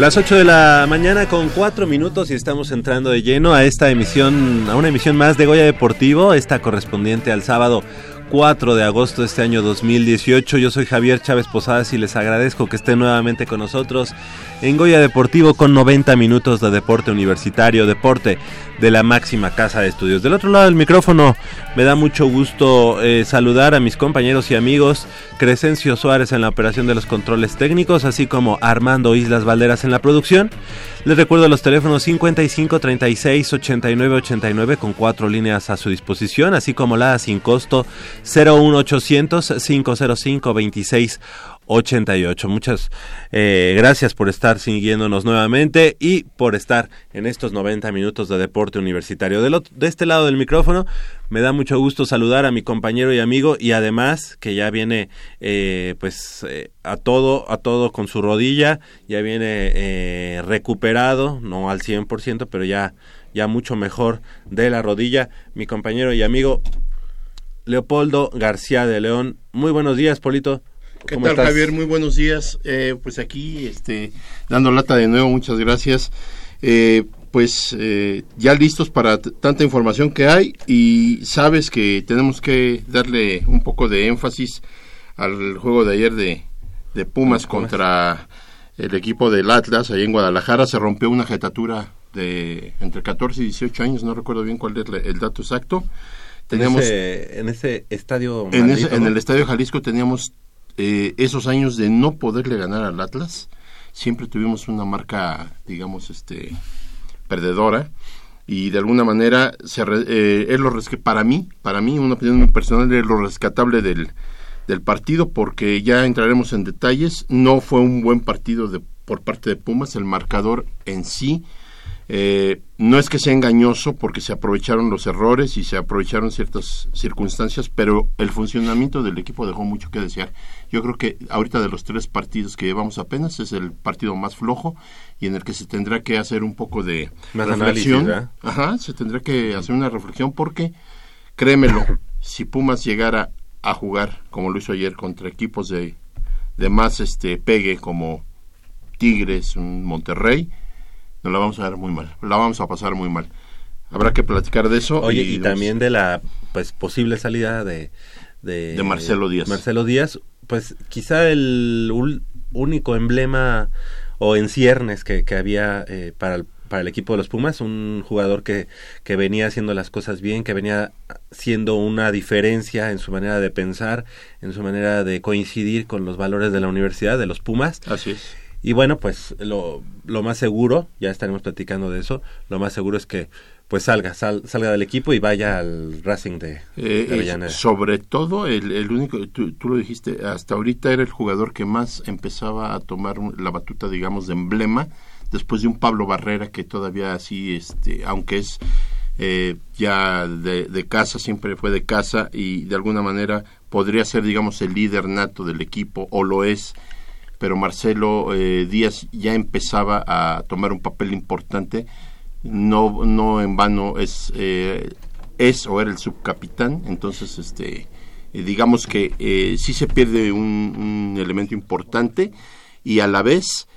Las 8 de la mañana con 4 minutos y estamos entrando de lleno a esta emisión, a una emisión más de Goya Deportivo, esta correspondiente al sábado 4 de agosto de este año 2018. Yo soy Javier Chávez Posadas y les agradezco que estén nuevamente con nosotros en Goya Deportivo con 90 minutos de deporte universitario, deporte de la máxima casa de estudios. Del otro lado del micrófono me da mucho gusto eh, saludar a mis compañeros y amigos Crescencio Suárez en la operación de los controles técnicos, así como Armando Islas Valderas en la producción. Les recuerdo los teléfonos 55 36 89 89 con cuatro líneas a su disposición, así como la sin costo 01800 505 26 88. Muchas eh, gracias por estar siguiéndonos nuevamente y por estar en estos 90 minutos de deporte universitario. De, este lado del micrófono me da mucho gusto saludar a mi compañero y amigo y además que ya viene eh, pues eh, a todo a todo con su rodilla, ya viene recuperado, no al 100%, pero ya ya mucho mejor de la rodilla, mi compañero y amigo Leopoldo García de León. Muy buenos días, Polito. ¿Qué tal, Javier? Muy buenos días. Eh, pues aquí, este, dando lata de nuevo, muchas gracias. Eh, pues eh, ya listos para tanta información que hay y sabes que tenemos que darle un poco de énfasis al juego de ayer de, de Pumas contra el equipo del Atlas, ahí en Guadalajara. Se rompió una jetatura de entre 14 y 18 años, no recuerdo bien cuál es el dato exacto. Tenemos, en, ese, estadio. en, en el estadio Jalisco teníamos eh, esos años de no poderle ganar al Atlas, siempre tuvimos una marca, digamos, este perdedora. Y de alguna manera se eh, es lo para mí, para mí, una opinión personal es lo rescatable del, del partido porque ya entraremos en detalles, no fue un buen partido de, por parte de Pumas, el marcador en sí Eh, no es que sea engañoso porque se aprovecharon los errores y se aprovecharon ciertas circunstancias, pero el funcionamiento del equipo dejó mucho que desear. Yo creo que ahorita de los tres partidos que llevamos apenas es el partido más flojo y en el que se tendrá que hacer un poco de reflexión. Ajá, se tendrá que hacer una reflexión porque, créemelo, si Pumas llegara a jugar como lo hizo ayer contra equipos de, de más este pegue como Tigres, un Monterrey, nos la vamos a ver muy mal, la vamos a pasar muy mal. Habrá que platicar de eso. Oye, y, también de la pues posible salida de, de, Marcelo Díaz. Marcelo Díaz, pues quizá el único emblema o en ciernes que, que había eh, para, el, para el equipo de los Pumas, un jugador que, que venía haciendo las cosas bien, que venía siendo una diferencia en su manera de pensar, en su manera de coincidir con los valores de la universidad, de los Pumas. Así es. Y bueno, pues lo, lo más seguro, ya estaremos platicando de eso, lo más seguro es que pues salga, salga del equipo y vaya al Racing de, eh, sobre todo, el, el único, tú, tú, lo dijiste, hasta ahorita era el jugador que más empezaba a tomar la batuta, digamos, de emblema, después de un Pablo Barrera que todavía así, este, aunque es eh, ya de, de, casa, siempre fue de casa y de alguna manera podría ser, digamos, el líder nato del equipo o lo es pero Marcelo eh, Díaz ya empezaba a tomar un papel importante. No, no en vano es, eh, es o era el subcapitán, entonces este, eh, digamos que eh, sí se pierde un, elemento importante y a la vez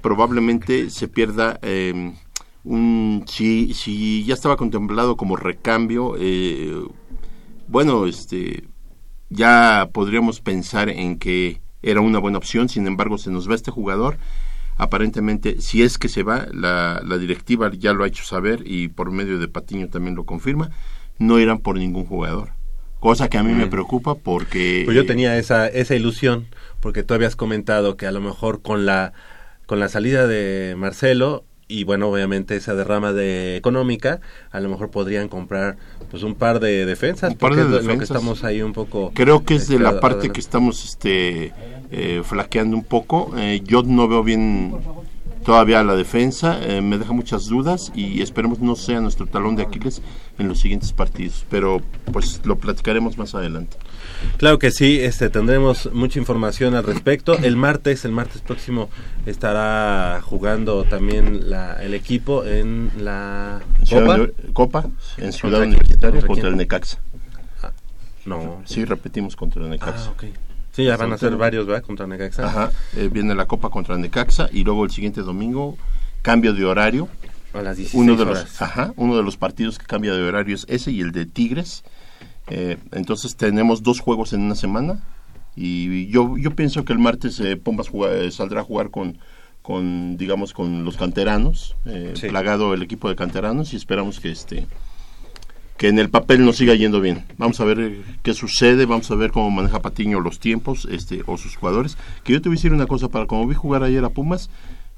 probablemente se pierda un si, si ya estaba contemplado como recambio bueno este ya podríamos pensar en que era una buena opción, sin embargo se nos va este jugador. Aparentemente, si es que se va, la, la directiva ya lo ha hecho saber y por medio de Patiño también lo confirma, no irán por ningún jugador. Cosa que a mí me mm. preocupa porque... Pues yo tenía esa, esa ilusión, porque tú habías comentado que a lo mejor con la, con la salida de Marcelo y bueno, obviamente esa derrama de económica, a lo mejor podrían comprar pues un par de defensas, un par de defensas. lo que estamos ahí un poco Creo que es de la este, parte que estamos este eh, flaqueando un poco. Eh, yo no veo bien todavía la defensa, eh, me deja muchas dudas y esperemos no sea nuestro talón de Aquiles en los siguientes partidos, pero pues lo platicaremos más adelante. Claro que sí, este tendremos mucha información al respecto. El martes, el martes próximo estará jugando también la, el equipo en la Copa, Copa en Ciudad Universitaria contra, el Necaxa. Ah, no. Sí, repetimos contra el Necaxa. Ah, okay. Sí, ya van a ser varios, ¿verdad? Contra Necaxa. Ajá, eh, viene la Copa contra Necaxa y luego el siguiente domingo cambio de horario. A las 16 uno de horas. los, ajá, uno de los partidos que cambia de horario es ese y el de Tigres. Eh, entonces tenemos dos juegos en una semana y yo yo pienso que el martes eh, Pumas eh, saldrá a jugar con con digamos con los canteranos, eh, sí. plagado el equipo de canteranos y esperamos que este que en el papel nos siga yendo bien. Vamos a ver eh, qué sucede, vamos a ver cómo maneja Patiño los tiempos este o sus jugadores. Que yo te voy a decir una cosa, para como vi jugar ayer a Pumas,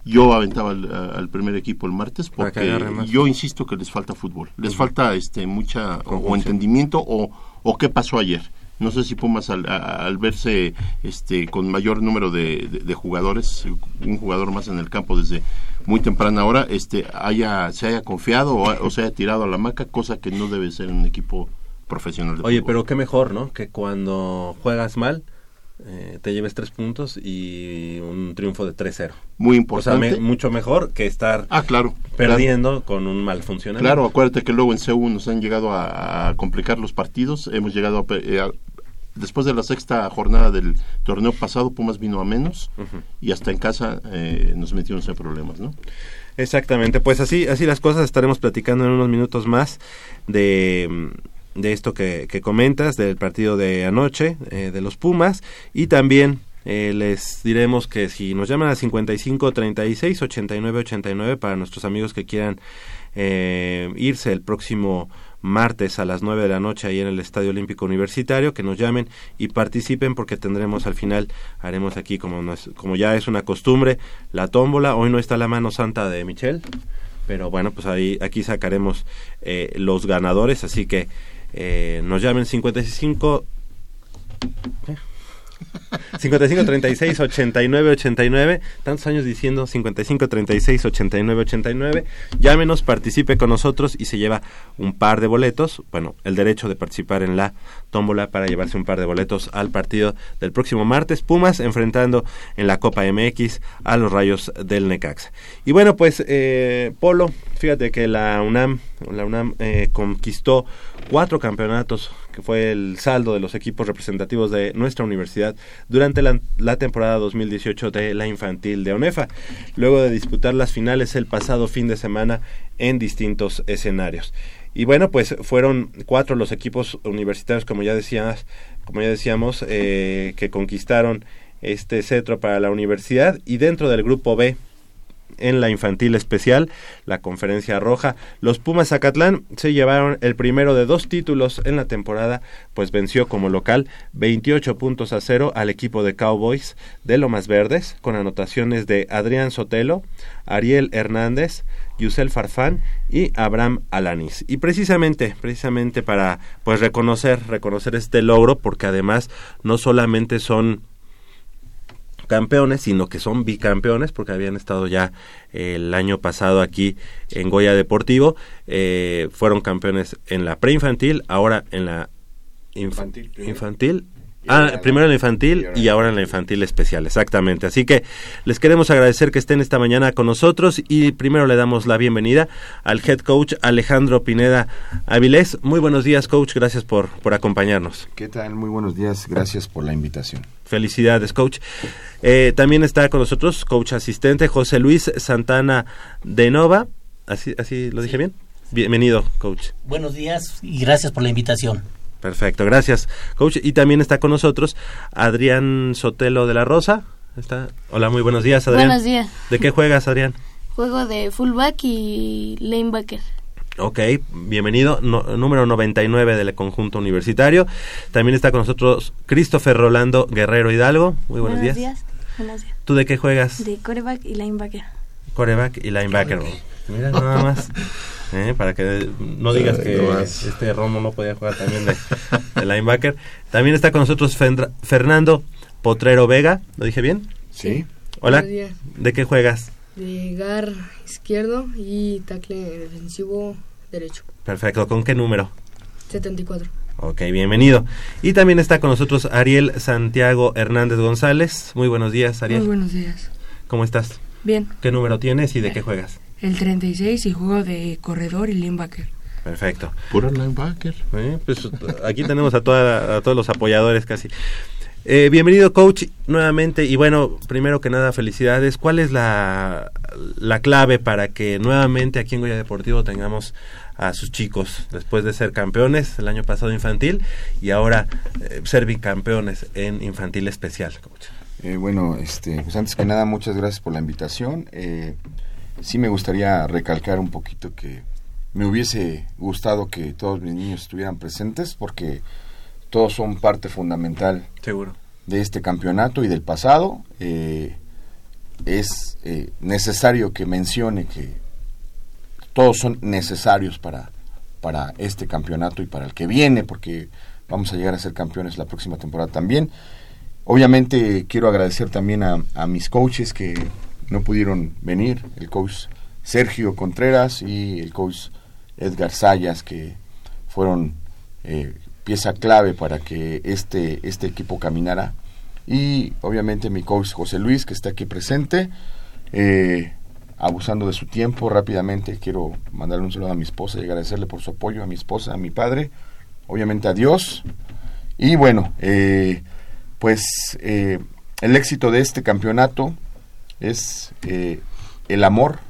yo aventaba al, al primer equipo el martes porque yo insisto que les falta fútbol, les falta este mucha o, o entendimiento o, o qué pasó ayer. No sé si Pumas al, al verse este con mayor número de, de, de, jugadores, un jugador más en el campo desde muy temprana hora, este haya se haya confiado o, o se haya tirado a la maca, cosa que no debe ser en un equipo profesional. De Oye, fútbol. pero qué mejor, ¿no? Que cuando juegas mal eh, te lleves tres puntos y un triunfo de 3-0. Muy importante. O sea, me, mucho mejor que estar ah, claro, perdiendo claro. con un mal funcionamiento. Claro, acuérdate que luego en CU nos han llegado a, a complicar los partidos, hemos llegado a, eh, a después de la sexta jornada del torneo pasado, Pumas vino a menos uh -huh. y hasta en casa eh, nos metimos en problemas, ¿no? Exactamente, pues así, así las cosas estaremos platicando en unos minutos más de, de esto que, que comentas, del partido de anoche, eh, de los Pumas, y también eh, les diremos que si nos llaman a 55 36 89 89 para nuestros amigos que quieran eh, irse el próximo martes a las 9 de la noche ahí en el Estadio Olímpico Universitario, que nos llamen y participen porque tendremos al final, haremos aquí como, nos, como ya es una costumbre, la tómbola. Hoy no está la mano santa de Michelle, pero bueno, pues ahí aquí sacaremos eh, los ganadores, así que eh, nos llamen 55... ¿eh? 55 36 89 89. Tantos años diciendo 55 36 89 89. Llámenos, participe con nosotros y se lleva un par de boletos. Bueno, el derecho de participar en la tómbola para llevarse un par de boletos al partido del próximo martes. Pumas enfrentando en la Copa MX a los Rayos del Necaxa. Y bueno, pues eh, Polo, fíjate que la UNAM, la UNAM eh, conquistó cuatro campeonatos que fue el saldo de los equipos representativos de nuestra universidad durante la, temporada 2018 de la infantil de ONEFA, luego de disputar las finales el pasado fin de semana en distintos escenarios. Y bueno, pues fueron cuatro los equipos universitarios, como ya decías, como ya decíamos, eh, que conquistaron este cetro para la universidad y dentro del grupo B en la infantil especial, la conferencia roja. Los Pumas Zacatlán se llevaron el primero de dos títulos en la temporada, pues venció como local 28 puntos a cero al equipo de Cowboys de Lomas Verdes, con anotaciones de Adrián Sotelo, Ariel Hernández, Yusel Farfán y Abraham Alanis. Y precisamente, precisamente para pues reconocer, reconocer este logro, porque además no solamente son campeones, sino que son bicampeones, porque habían estado ya el año pasado aquí en Goya Deportivo. Eh, fueron campeones en la preinfantil, ahora en la infantil. infantil Ah, primero en la infantil y ahora en la infantil especial, exactamente. Así que les queremos agradecer que estén esta mañana con nosotros y primero le damos la bienvenida al head coach Alejandro Pineda Avilés. Muy buenos días, coach, gracias por, por acompañarnos. ¿Qué tal? Muy buenos días, gracias por la invitación. Felicidades, coach. Eh, también está con nosotros coach asistente José Luis Santana de Nova. ¿Así, así lo dije bien? Bienvenido, coach. Buenos días y gracias por la invitación. Perfecto, gracias, coach. Y también está con nosotros Adrián Sotelo de la Rosa. Está. Hola, muy buenos días, Adrián. Buenos días. ¿De qué juegas, Adrián? Juego de fullback y lanebacker. Ok, bienvenido, número 99 del conjunto universitario. También está con nosotros Christopher Rolando Guerrero Hidalgo. Muy buenos, días. Buenos días. ¿Tú de qué juegas? De coreback y linebacker. Coreback y linebacker. Mira, nada más. ¿Eh? para que no digas que este Romo no podía jugar también de, linebacker. También está con nosotros Fernando Potrero Vega, ¿lo dije bien? Sí. Hola, ¿de qué juegas? De gar izquierdo y tackle defensivo derecho. Perfecto, ¿con qué número? 74. Ok, bienvenido. Y también está con nosotros Ariel Santiago Hernández González. Muy buenos días, Ariel. Muy buenos días. ¿Cómo estás? Bien. ¿Qué número tienes y de qué juegas? El 36 y juego de corredor y linebacker. Perfecto. Puro linebacker. pues aquí tenemos a, toda, a todos los apoyadores casi. Eh, bienvenido coach nuevamente y bueno, primero que nada felicidades. ¿Cuál es la, la clave para que nuevamente aquí en Goya Deportivo tengamos a sus chicos después de ser campeones el año pasado infantil y ahora eh, ser bicampeones en infantil especial, coach? Eh, bueno, este, pues antes que nada muchas gracias por la invitación. Sí me gustaría recalcar un poquito que me hubiese gustado que todos mis niños estuvieran presentes porque todos son parte fundamental Seguro. de este campeonato y del pasado. Eh, es eh, necesario que mencione que todos son necesarios para, para este campeonato y para el que viene, porque vamos a llegar a ser campeones la próxima temporada también. Obviamente quiero agradecer también a, a mis coaches que no pudieron venir, el coach Sergio Contreras y el coach Edgar Sayas, que fueron eh, pieza clave para que este, este equipo caminara. Y obviamente mi coach José Luis, que está aquí presente, eh, abusando de su tiempo rápidamente. Quiero mandarle un saludo a mi esposa y agradecerle por su apoyo, a mi esposa, a mi padre, obviamente a Dios. Y bueno, eh, pues el éxito de este campeonato es eh, el amor,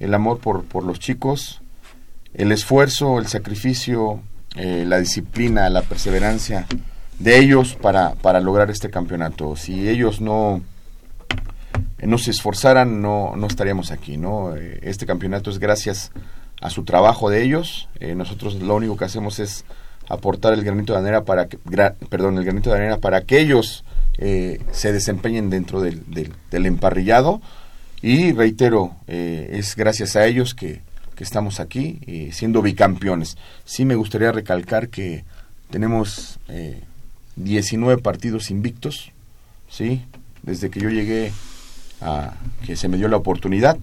el amor por, por, los chicos, el esfuerzo, el sacrificio, eh, la disciplina, la perseverancia de ellos para, para lograr este campeonato. Si ellos no, no se esforzaran, no, no estaríamos aquí. ¿no? Eh, este campeonato es gracias a su trabajo de ellos. nosotros lo único que hacemos es aportar el granito de arena para que, perdón, el granito de arena para que ellos eh, se desempeñen dentro del, del, emparrillado y reitero, eh, es gracias a ellos que, estamos aquí eh, siendo bicampeones. Sí me gustaría recalcar que tenemos 19 partidos invictos, ¿sí? Desde que yo llegué a que se me dio la oportunidad,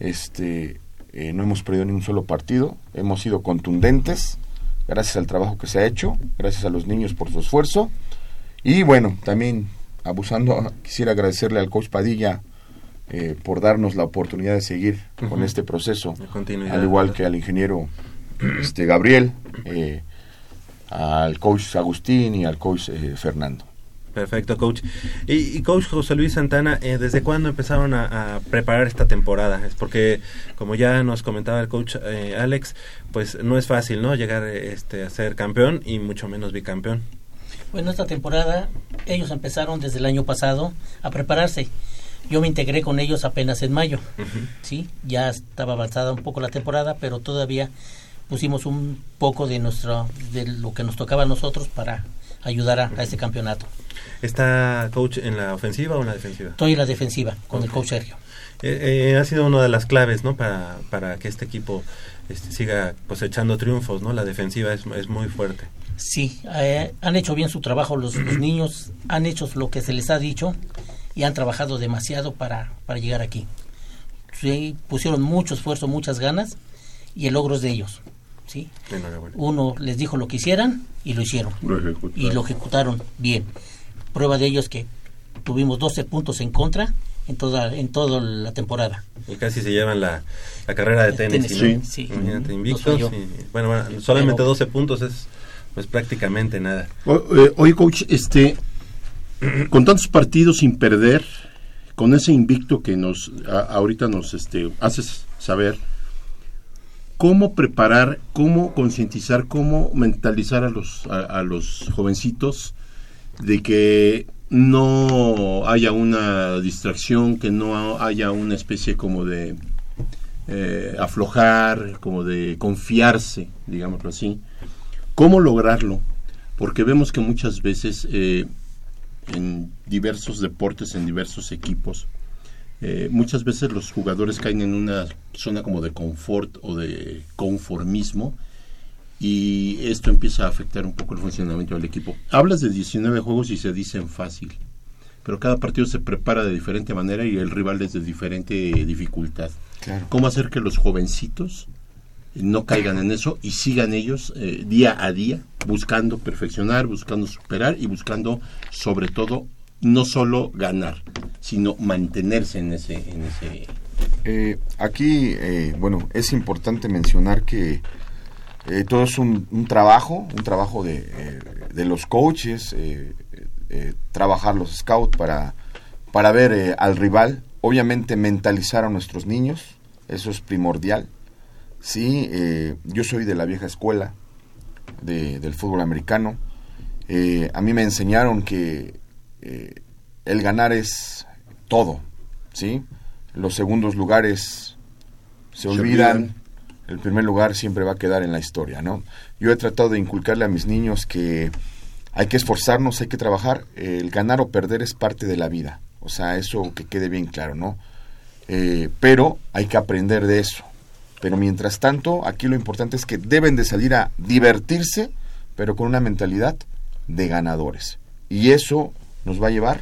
este, eh, no hemos perdido ni un solo partido, hemos sido contundentes, gracias al trabajo que se ha hecho, gracias a los niños por su esfuerzo, y bueno, también abusando, quisiera agradecerle al coach Padilla eh, por darnos la oportunidad de seguir con este proceso, al igual que al ingeniero este Gabriel, eh, al coach Agustín y al coach eh, Fernando. Perfecto, coach. Y, coach José Luis Santana, eh, ¿desde cuándo empezaron a, preparar esta temporada? Es porque, como ya nos comentaba el coach eh, Alex, pues no es fácil, ¿no? Llegar este, a ser campeón y mucho menos bicampeón. Bueno, esta temporada ellos empezaron desde el año pasado a prepararse. Yo me integré con ellos apenas en mayo, ¿sí? Ya estaba avanzada un poco la temporada, pero todavía pusimos un poco de nuestro de lo que nos tocaba a nosotros para ayudar a, este campeonato. ¿Está coach en la ofensiva o en la defensiva? Estoy en la defensiva con el coach Sergio. Eh, eh, ha sido una de las claves, ¿no? Para, para que este equipo este, siga cosechando triunfos, ¿no? La defensiva es, es muy fuerte. Sí, eh, han hecho bien su trabajo los, niños, han hecho lo que se les ha dicho y han trabajado demasiado para, para llegar aquí. Sí, pusieron mucho esfuerzo, muchas ganas y el logro es de ellos. ¿sí? Uno les dijo lo que hicieran y lo hicieron. y lo ejecutaron bien. Prueba de ello es que tuvimos 12 puntos en contra en toda en toda la temporada. Y casi se llevan la, la carrera de tenis. Sí, invictos. bueno, bueno, solamente 12 puntos es pues prácticamente nada. Eh, oye, coach, este, con tantos partidos sin perder, con ese invicto que nos ahorita nos este, haces saber, cómo preparar, cómo concientizar, cómo mentalizar a los, a, los jovencitos de que no haya una distracción, que no haya una especie como de eh, aflojar, como de confiarse, digámoslo así. ¿Cómo lograrlo? Porque vemos que muchas veces eh, en diversos deportes, en diversos equipos, eh, muchas veces los jugadores caen en una zona como de confort o de conformismo y esto empieza a afectar un poco el funcionamiento del equipo. Hablas de 19 juegos y se dicen fácil, pero cada partido se prepara de diferente manera y el rival es de diferente dificultad. ¿Cómo hacer que los jovencitos no caigan en eso y sigan ellos eh, día a día buscando perfeccionar, buscando superar y buscando sobre todo no solo ganar, sino mantenerse en ese... En ese... Eh, aquí, eh, bueno, es importante mencionar que todo es un, trabajo, un trabajo de, de los coaches, trabajar los scouts para, para ver al rival, obviamente mentalizar a nuestros niños, eso es primordial. Sí, yo soy de la vieja escuela de, del fútbol americano. a mí me enseñaron que eh, el ganar es todo, ¿sí? Los segundos lugares se, olvidan, el primer lugar siempre va a quedar en la historia, ¿no? Yo he tratado de inculcarle a mis niños que hay que esforzarnos, hay que trabajar, el ganar o perder es parte de la vida, o sea, eso que quede bien claro, ¿no? Eh, pero hay que aprender de eso. Pero mientras tanto, aquí lo importante es que deben de salir a divertirse, pero con una mentalidad de ganadores. Y eso nos va a llevar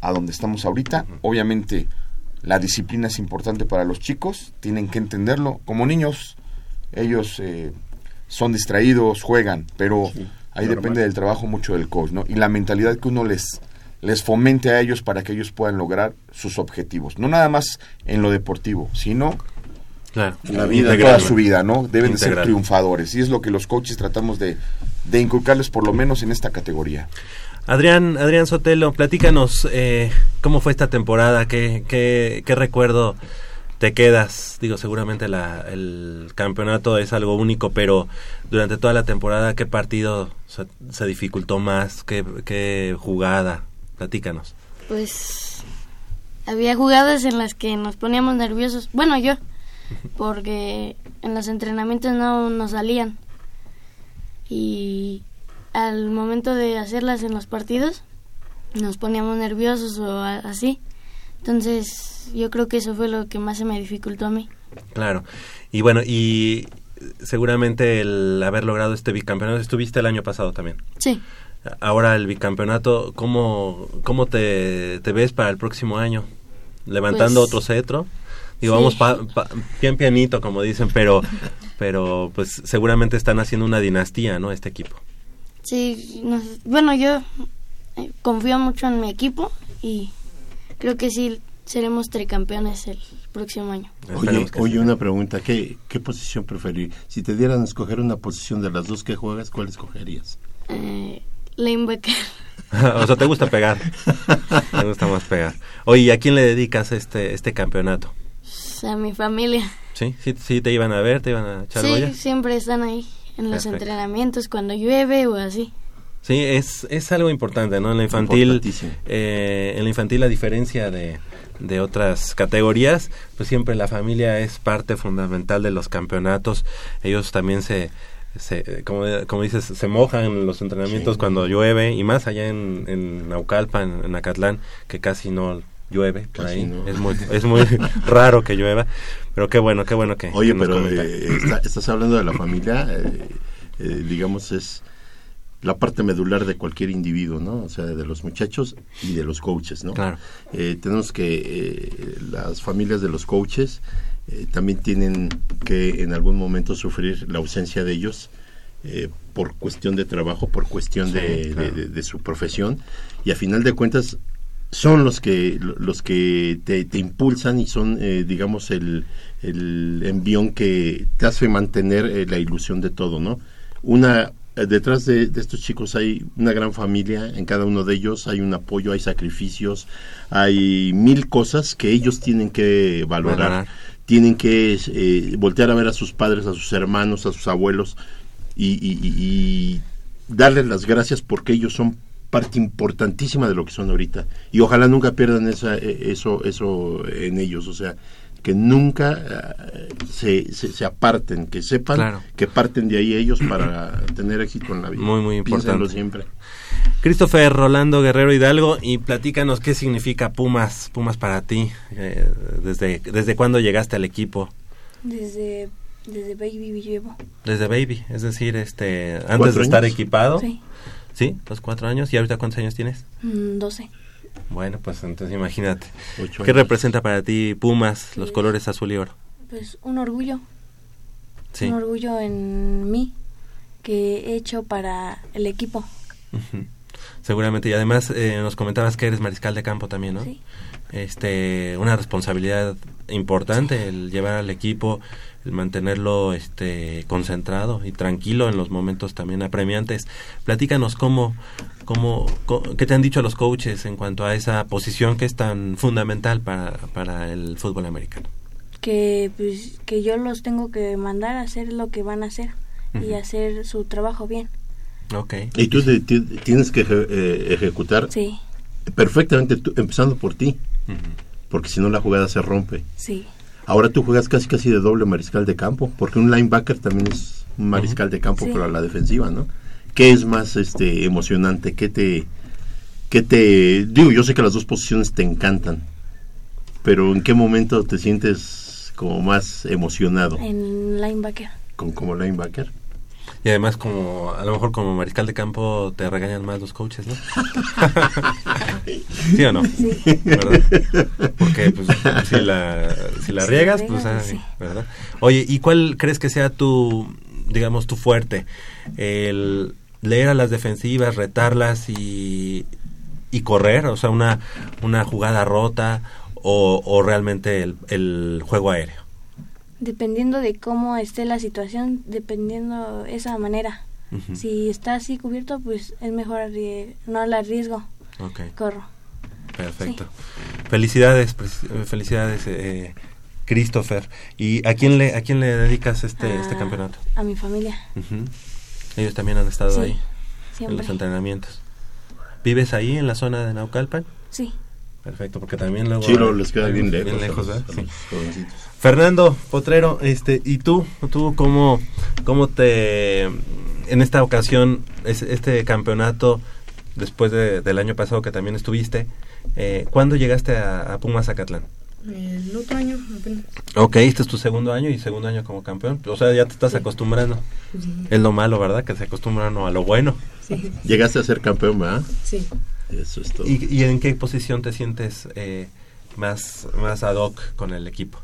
a donde estamos ahorita. Obviamente la disciplina es importante para los chicos, tienen que entenderlo. Como niños, ellos eh, son distraídos, juegan, pero ahí depende del trabajo mucho del coach, ¿no? Y la mentalidad que uno les les fomente a ellos para que ellos puedan lograr sus objetivos. No nada más en lo deportivo, sino en la vida, toda su vida, ¿no? Deben de ser triunfadores. Y es lo que los coaches tratamos de, de inculcarles por lo menos en esta categoría. Adrián, Adrián Sotelo, platícanos eh, cómo fue esta temporada, qué, qué, qué recuerdo te quedas. Digo, seguramente la, el campeonato es algo único, pero durante toda la temporada, ¿qué partido se, dificultó más? ¿Qué, ¿Qué jugada? Platícanos. Pues había jugadas en las que nos poníamos nerviosos. Bueno, yo, porque en los entrenamientos no nos salían. Y al momento de hacerlas en los partidos nos poníamos nerviosos o así. Entonces yo creo que eso fue lo que más se me dificultó a mí. Claro. Y bueno, y seguramente el haber logrado este bicampeonato, estuviste el año pasado también. Sí. Ahora el bicampeonato, ¿cómo, cómo te, te ves para el próximo año? ¿Levantando Pues, otro cetro? Digo, sí. vamos pa, pa- bien pianito, como dicen, pero, pero pues seguramente están haciendo una dinastía, ¿no? Este equipo. Sí, bueno, yo eh, confío mucho en mi equipo y creo que sí seremos tricampeones el próximo año. Oye, una pregunta, ¿qué, ¿qué posición preferir? Si te dieran a escoger una posición de las dos que juegas, ¿cuál escogerías? Eh, linebacker. o sea, te gusta pegar. te gusta más pegar. Oye, ¿y a quién le dedicas este, este campeonato? Pues, a mi familia. ¿Sí? ¿Sí, sí te iban a ver? ¿Te iban a echar Sí, siempre están ahí en los Perfecto. entrenamientos cuando llueve o así. Sí, es, es algo importante, ¿no? En la infantil, eh, en la infantil, a diferencia de, de otras categorías, pues siempre la familia es parte fundamental de los campeonatos. Ellos también se, se como, como dices, se mojan en los entrenamientos Sí. cuando llueve y más allá en, en Naucalpan, en Acatlán, que casi no llueve por Casi ahí. no. Es muy, es muy raro que llueva, pero qué bueno, qué bueno que, Oye, que pero eh, está- estás hablando de la familia, eh, eh, digamos, es la parte medular de cualquier individuo, ¿no? O sea, de los muchachos y de los coaches, ¿no? Claro. Eh, tenemos que las familias de los coaches también tienen que en algún momento sufrir la ausencia de ellos eh, por cuestión de trabajo, por cuestión Sí, de, de- claro. de- de su profesión y a final de cuentas son los que los que te, te impulsan y son eh, digamos el, el envión que te hace mantener eh, la ilusión de todo no una eh, detrás de, de estos chicos hay una gran familia en cada uno de ellos hay un apoyo hay sacrificios hay mil cosas que ellos tienen que valorar Valorar. tienen que eh, voltear a ver a sus padres a sus hermanos a sus abuelos y, y- y- y darles las gracias porque ellos son parte importantísima de lo que son ahorita y ojalá nunca pierdan esa, eh, eso eso en ellos o sea que nunca eh, se, se, se aparten que sepan Claro. que parten de ahí ellos para tener éxito en la vida Muy, muy Piénsenlo importante. siempre Christopher Rolando Guerrero Hidalgo y platícanos qué significa Pumas, Pumas para ti, eh, desde, desde cuándo llegaste al equipo, Desde, desde Baby llevo. desde baby, es decir, este, antes ¿Cuatro de estar equipado, Sí. Sí, los cuatro años, y ahorita cuántos años tienes, Mm, 12. bueno, pues entonces imagínate, Ocho ¿qué años. representa para ti Pumas, los colores azul y oro? Pues un orgullo. Sí, Un orgullo en mí que he hecho para el equipo. Seguramente, y además eh, nos comentabas que eres mariscal de campo también, ¿no? Sí. Este una responsabilidad importante el llevar al equipo el mantenerlo este concentrado y tranquilo en los momentos también apremiantes. Platícanos cómo cómo co- qué te han dicho los coaches en cuanto a esa posición que es tan fundamental para para el fútbol americano. Que, pues, que yo los tengo que mandar a hacer lo que van a hacer y hacer su trabajo bien. Ok. y tú te- te- tienes que eje- eh, ejecutar Sí, perfectamente tú- empezando por ti Porque si no la jugada se rompe sí. Ahora tú juegas casi casi de doble mariscal de campo, porque un linebacker también es un mariscal de campo, Sí. pero a la defensiva, ¿no? ¿Qué es más este emocionante? ¿Qué te qué te digo, yo sé que las dos posiciones te encantan, pero ¿en qué momento te sientes como más emocionado En linebacker. con como linebacker? Y además como a lo mejor como mariscal de campo te regañan más los coaches no sí o no ¿verdad? Porque pues, si la, si la riegas, pues, ay, sí. ¿verdad? Oye, ¿y cuál crees que sea tu, digamos, tu fuerte? El leer a las defensivas, retarlas y, y correr, o sea, una, una jugada rota o, o realmente el, el juego aéreo. Dependiendo de cómo esté la situación, dependiendo esa manera. Si está así cubierto, pues es mejor no la arriesgo, Ok, corro. perfecto. Felicidades, pres- eh, felicidades, eh, Christopher. ¿Y a quién le, a quién le dedicas este, este campeonato? A mi familia, Ujú. Ellos también han estado Sí, ahí. en los entrenamientos. ¿Vives ahí en la zona de Naucalpan? Sí. Perfecto, porque también luego... Sí, lo- les queda bien lejos. Bien lejos, a Sí. Fernando Potrero, este, ¿y tú? ¿Tú cómo, cómo te... En esta ocasión, es- este campeonato, después de- del año pasado que también estuviste, eh, ¿cuándo llegaste a, a Pumas Zacatlán? El otro año apenas. Ok, este es tu segundo año y segundo año como campeón. O sea, ya te estás acostumbrando. Sí. Es lo malo, ¿verdad? Que se acostumbran a lo bueno. Sí. Llegaste a ser campeón, ¿verdad? Sí. Eso es todo. ¿Y, y en qué posición te sientes eh, más, más ad hoc con el equipo?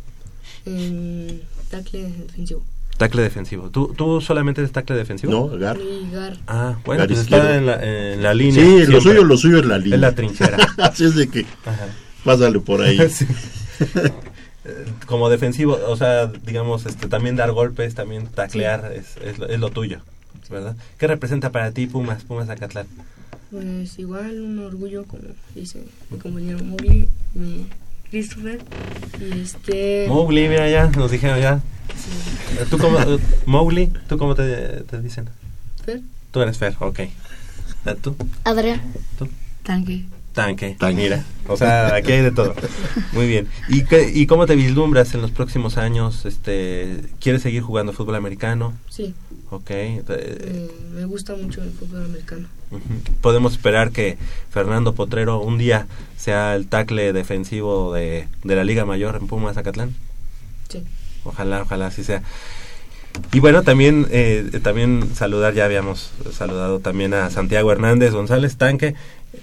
En tackle defensivo. Tacle defensivo. ¿Tú, ¿Tú solamente eres tacle defensivo? No, Gar. Gar. Ah, bueno, Gar pues está en la, en la línea. Sí, lo suyo, lo suyo es la línea. Es la trinchera. Así es de que Ajá. pásale por ahí. Sí. Eh, Como defensivo, o sea, digamos, este, también dar golpes, también taclear es, es, lo, es lo tuyo, ¿verdad? ¿Qué representa para ti Pumas, Pumas Acatlán? Pues igual un orgullo, como dice mi compañero Mowgli, mi Christopher. Y este. Mowgli, mira ya, nos dijeron ya. ¿Tú cómo, Mowgli, ¿tú cómo te, te dicen? Fer. Tú eres Fer, ok. ¿Tú? Adrián. Tanque. Tanque. Tanque. Mira, o sea, aquí hay de todo. Muy bien. ¿Y, qué- ¿Y cómo te vislumbras en los próximos años? Este, ¿Quieres seguir jugando fútbol americano? Sí, Ok. eh, eh, me gusta mucho el fútbol americano. Podemos esperar que Fernando Potrero un día sea el tackle defensivo de, de la Liga Mayor en Pumas Zacatlán. Sí. Ojalá, ojalá así sea. Y bueno, también eh, también saludar, ya habíamos saludado también a Santiago Hernández González Tanque.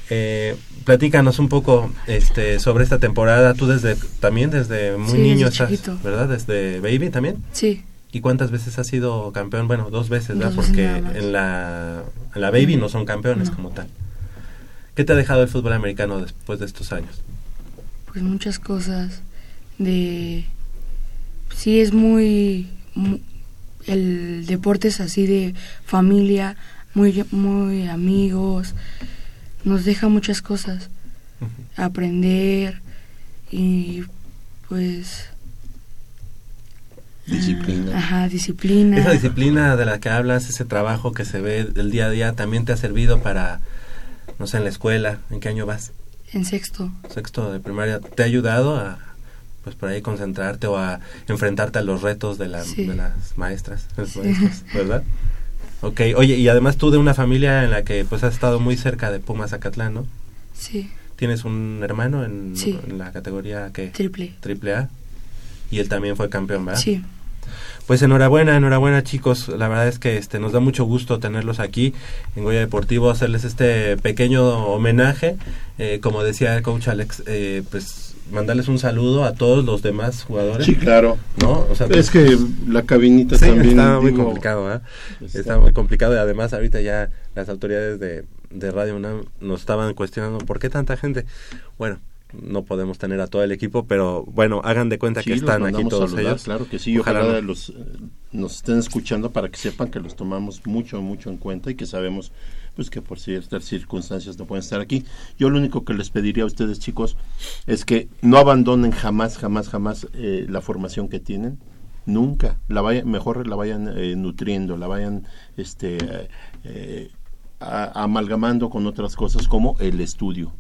Eh, platícanos un poco este sobre esta temporada. Tú desde también desde muy Sí, niño desde estás. ¿verdad? Desde baby también. Sí. ¿Y cuántas veces has sido campeón? Bueno, dos veces, ¿verdad? Dos Porque en la, en la baby no son campeones No. como tal. ¿Qué te ha dejado el fútbol americano después de estos años? Pues muchas cosas de... Sí, es muy... mu- El deporte es así de familia, muy, muy amigos. Nos deja muchas cosas. Aprender y pues... Disciplina. Ajá, disciplina. Esa disciplina de la que hablas, ese trabajo que se ve del día a día, también te ha servido para, no sé, en la escuela. ¿En qué año vas? En sexto. Sexto de primaria. ¿Te ha ayudado a, pues por ahí, concentrarte o a enfrentarte a los retos de, la- Sí. de las maestras, Sí. maestros, ¿verdad? Ok, oye, y además tú de una familia en la que pues has estado muy cerca de Pumas Acatlán, ¿no? Sí, ¿Tienes un hermano en, Sí. en la categoría que triple. triple A? Y él también fue campeón, ¿verdad? Sí. Pues enhorabuena, enhorabuena chicos. La verdad es que este nos da mucho gusto tenerlos aquí en Goya Deportivo, hacerles este pequeño homenaje. Eh, como decía el coach Alex, eh, pues mandarles un saludo a todos los demás jugadores. Sí, claro. ¿No? O sea, Es que la cabinita Sí, también. está muy digo, complicado, ¿eh? está- Está muy complicado y además ahorita ya las autoridades de, de Radio UNAM nos estaban cuestionando por qué tanta gente. Bueno, no podemos tener a todo el equipo, pero bueno, hagan de cuenta Sí, que están aquí todos saludar, ellos. Claro que sí, Ojalá ojalá, no. los, eh, nos estén escuchando para que sepan que los tomamos mucho, mucho en cuenta y que sabemos pues que por ciertas circunstancias no pueden estar aquí. Yo lo único que les pediría a ustedes chicos es que no abandonen jamás, jamás, jamás eh, la formación que tienen. Nunca, la vaya, mejor la vayan eh, nutriendo, la vayan este, eh, a- amalgamando con otras cosas como el estudio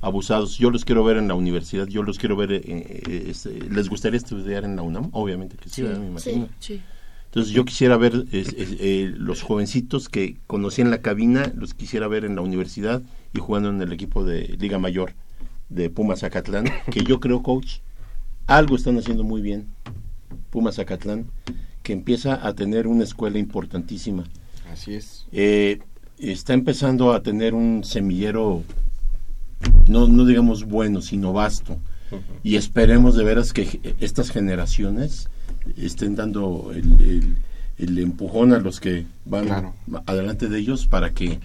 abusados. Yo los quiero ver en la universidad, yo los quiero ver, eh, eh, este, ¿les gustaría estudiar en la UNAM? Obviamente que sí, me imagino. Sí. Entonces yo quisiera ver es- es, eh, los jovencitos que conocí en la cabina, los quisiera ver en la universidad y jugando en el equipo de Liga Mayor de Pumas Zacatlán, que yo creo, coach, algo están haciendo muy bien Pumas Zacatlán, que empieza a tener una escuela importantísima. Así es. Eh, está empezando a tener un semillero, no, no digamos bueno, sino vasto. Y esperemos de veras que estas generaciones estén dando el, el- el empujón a los que van Claro. adelante de ellos para que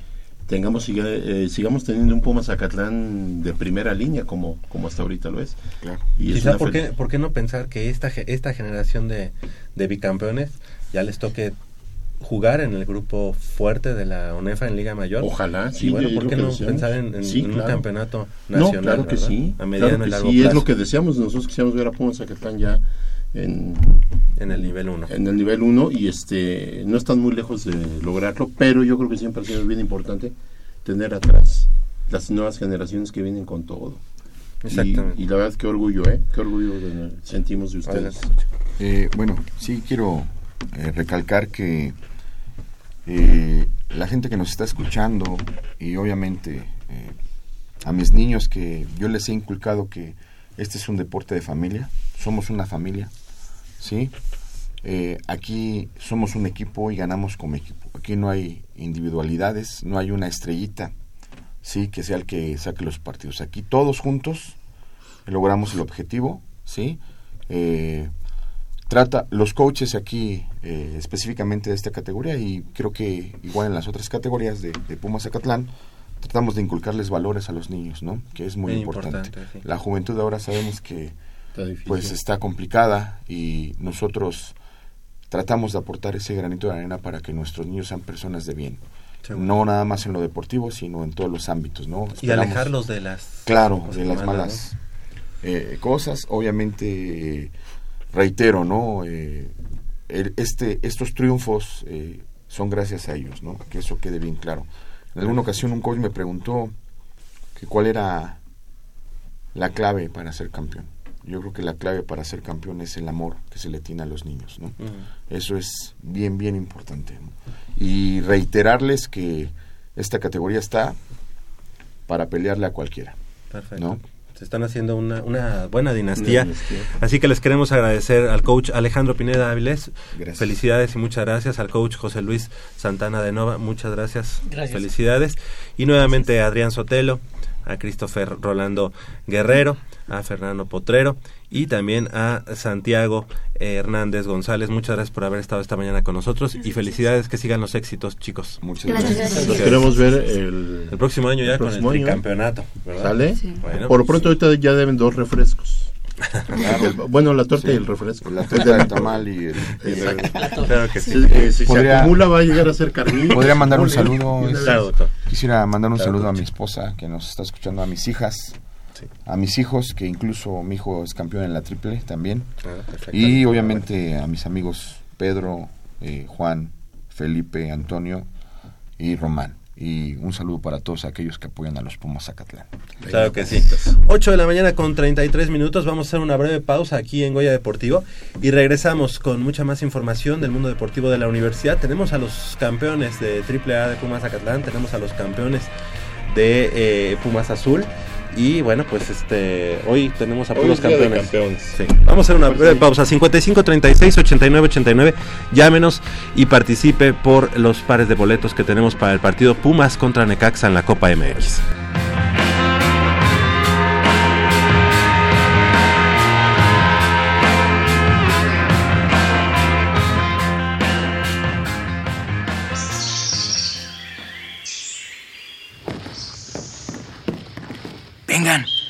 tengamos siga- eh, sigamos teniendo un Pumas Zacatlán de primera línea como, como hasta ahorita lo es. Claro. Y es Quizá, una ¿por qué, por qué no pensar que esta, ge- esta generación de, de bicampeones ya les toque jugar en el grupo fuerte de la UNEFA en Liga Mayor? Ojalá, Y sí, bueno, es ¿por qué no deseamos. pensar en, en- Sí, en un campeonato No, nacional? claro que ¿verdad? sí. A mediano claro y que largo sí, plazo. es lo que deseamos. Nosotros quisiéramos ver a Pumas Zacatlán ya en, En el nivel 1. en el nivel 1 y este no están muy lejos de lograrlo, pero yo creo que siempre ha sido bien importante tener atrás las nuevas generaciones que vienen con todo. Y, Exactamente. y la verdad, qué orgullo, ¿eh? Qué orgullo de- sentimos de ustedes. Eh, bueno, sí quiero eh, recalcar que eh, la gente que nos está escuchando y obviamente eh, a mis niños que yo les he inculcado que este es un deporte de familia, somos una familia, ¿sí? Eh, aquí somos un equipo y ganamos como equipo. Aquí no hay individualidades, no hay una estrellita, sí, que sea el que saque los partidos. Aquí todos juntos logramos el objetivo, sí. Eh, trata los coaches aquí eh, específicamente de esta categoría y creo que igual en las otras categorías de, de Pumas Zacatlán tratamos de inculcarles valores a los niños, ¿no? Que es muy importante. importante, sí. La juventud ahora sabemos que Está pues está complicada y nosotros tratamos de aportar ese granito de arena para que nuestros niños sean personas de bien. No nada más en lo deportivo, sino en todos los ámbitos, ¿no? Y Esperamos- alejarlos de las... Claro, de las malas, eh, cosas. Obviamente, reitero, ¿no? Eh, el- este, estos triunfos eh, son gracias a ellos, ¿no? Que eso quede bien claro. En alguna ocasión un coach me preguntó que cuál era la clave para ser campeón. Yo creo que la clave para ser campeón es el amor que se le tiene a los niños, ¿no? Ujú. Eso es bien, bien importante. ¿no? Y reiterarles que esta categoría está para pelearle a cualquiera. Perfecto. ¿no? Se están haciendo una, una buena dinastía. Una dinastía. Así que les queremos agradecer al coach Alejandro Pineda Áviles. Gracias. Felicidades y muchas gracias al coach José Luis Santana de Nova. Muchas gracias. Gracias. Felicidades. Y nuevamente a Adrián Sotelo, a Christopher Rolando Guerrero, a Fernando Potrero y también a Santiago eh, Hernández González. Muchas gracias por haber estado esta mañana con nosotros y felicidades que sigan los éxitos, chicos. Muchas Gracias. gracias. Los queremos ver el, El próximo año ya El con el año. tricampeonato. ¿verdad? ¿Sale? Sí. Bueno, Por lo pronto ahorita ya deben dos refrescos. El- bueno, la torta Sí. y el refresco. La torta de tamal y el, y el- claro que sí. Si, eh, si se Podría- acumula va a llegar a ser carnita. Podría mandar un saludo. Claro, doctor. Quisiera mandar un Claro, saludo a mi esposa que nos está escuchando, a mis hijas, Sí. a mis hijos, que incluso mi hijo es campeón en la triple también. Ah. Y obviamente a mis amigos Pedro, eh, Juan, Felipe, Antonio y Román. Y un saludo para todos aquellos que apoyan a los Pumas Zacatlán. Claro que sí. 8 de la mañana con 33 minutos. Vamos a hacer una breve pausa aquí en Goya Deportivo y regresamos con mucha más información del mundo deportivo de la universidad. Tenemos a los campeones de AAA de Pumas Zacatlán, tenemos a los campeones de eh, Pumas Azul. Y bueno, pues este hoy tenemos a Hoy puros campeones. campeones. Sí. Vamos a hacer una breve pausa. 55 36 89 89. Llámenos y participe por los pares de boletos que tenemos para el partido Pumas contra Necaxa en la Copa MX.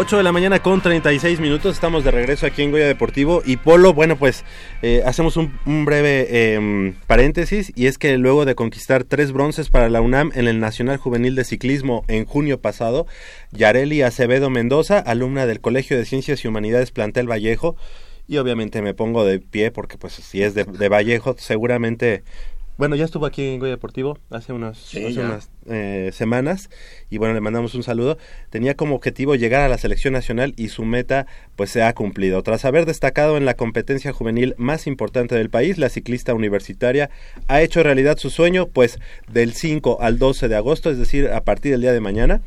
8 de la mañana con 36 minutos, estamos de regreso aquí en Goya Deportivo. Y Polo, bueno pues eh, hacemos un, breve em, paréntesis y es que luego de conquistar tres bronces para la UNAM en el Nacional Juvenil de Ciclismo en junio pasado, Yareli Acevedo Mendoza, alumna del Colegio de Ciencias y Humanidades Plantel Vallejo, y obviamente me pongo de pie porque pues si es de Vallejo seguramente... Bueno, ya estuvo aquí en Goya Deportivo hace unas, Sí, hace unas eh, semanas y bueno, le mandamos un saludo. Tenía como objetivo llegar a la selección nacional y su meta pues se ha cumplido. Tras haber destacado en la competencia juvenil más importante del país, la ciclista universitaria ha hecho realidad su sueño pues del 5 al 12 de agosto, es decir, a partir del día de mañana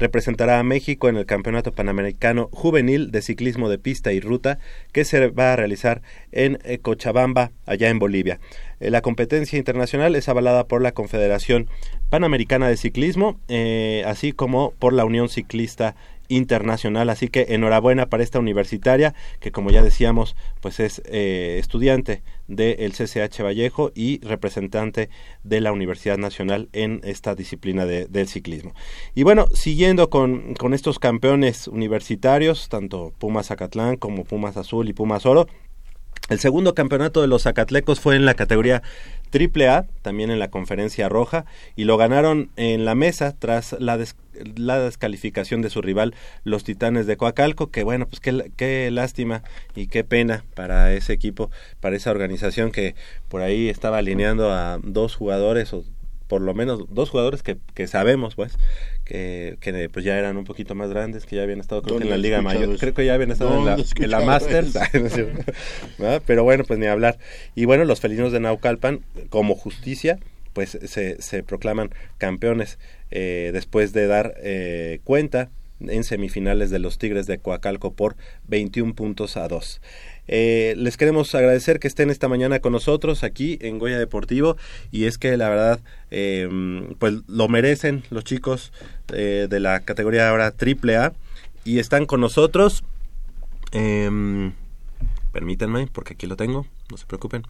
representará a México en el Campeonato Panamericano Juvenil de Ciclismo de Pista y Ruta que se va a realizar en eh, Cochabamba, allá en Bolivia. Eh, la competencia internacional es avalada por la Confederación Panamericana de Ciclismo, eh, así como por la Unión Ciclista internacional. Así que enhorabuena para esta universitaria que como ya decíamos pues es eh, estudiante del CCH Vallejo y representante de la Universidad Nacional en esta disciplina de- del ciclismo. Y bueno siguiendo con, con estos campeones universitarios tanto Pumas Zacatlán como Pumas Azul y Pumas Oro el segundo campeonato de los Zacatlecos fue en la categoría Triple A, también en la conferencia roja, y lo ganaron en la mesa tras la, des- la descalificación de su rival, los Titanes de Coacalco, que bueno, pues qué, qué lástima y qué pena para ese equipo, para esa organización que por ahí estaba alineando a dos jugadores o por lo menos dos jugadores que, que sabemos pues que, que pues ya eran un poquito más grandes que ya habían estado creo que en ¿Dónde la Liga Mayor creo que ya habían estado en la, ¿Dónde he en la Masters. pero bueno pues ni hablar. Y bueno los felinos de Naucalpan como justicia pues se, se proclaman campeones eh, después de dar eh, cuenta en semifinales de los Tigres de Coacalco por 21 puntos a 2. Eh, les queremos agradecer que estén esta mañana con nosotros aquí en Goya Deportivo y es que la verdad eh, pues lo merecen los chicos eh, de la categoría ahora triple A y están con nosotros. Em, permítanme porque aquí lo tengo, no se preocupen.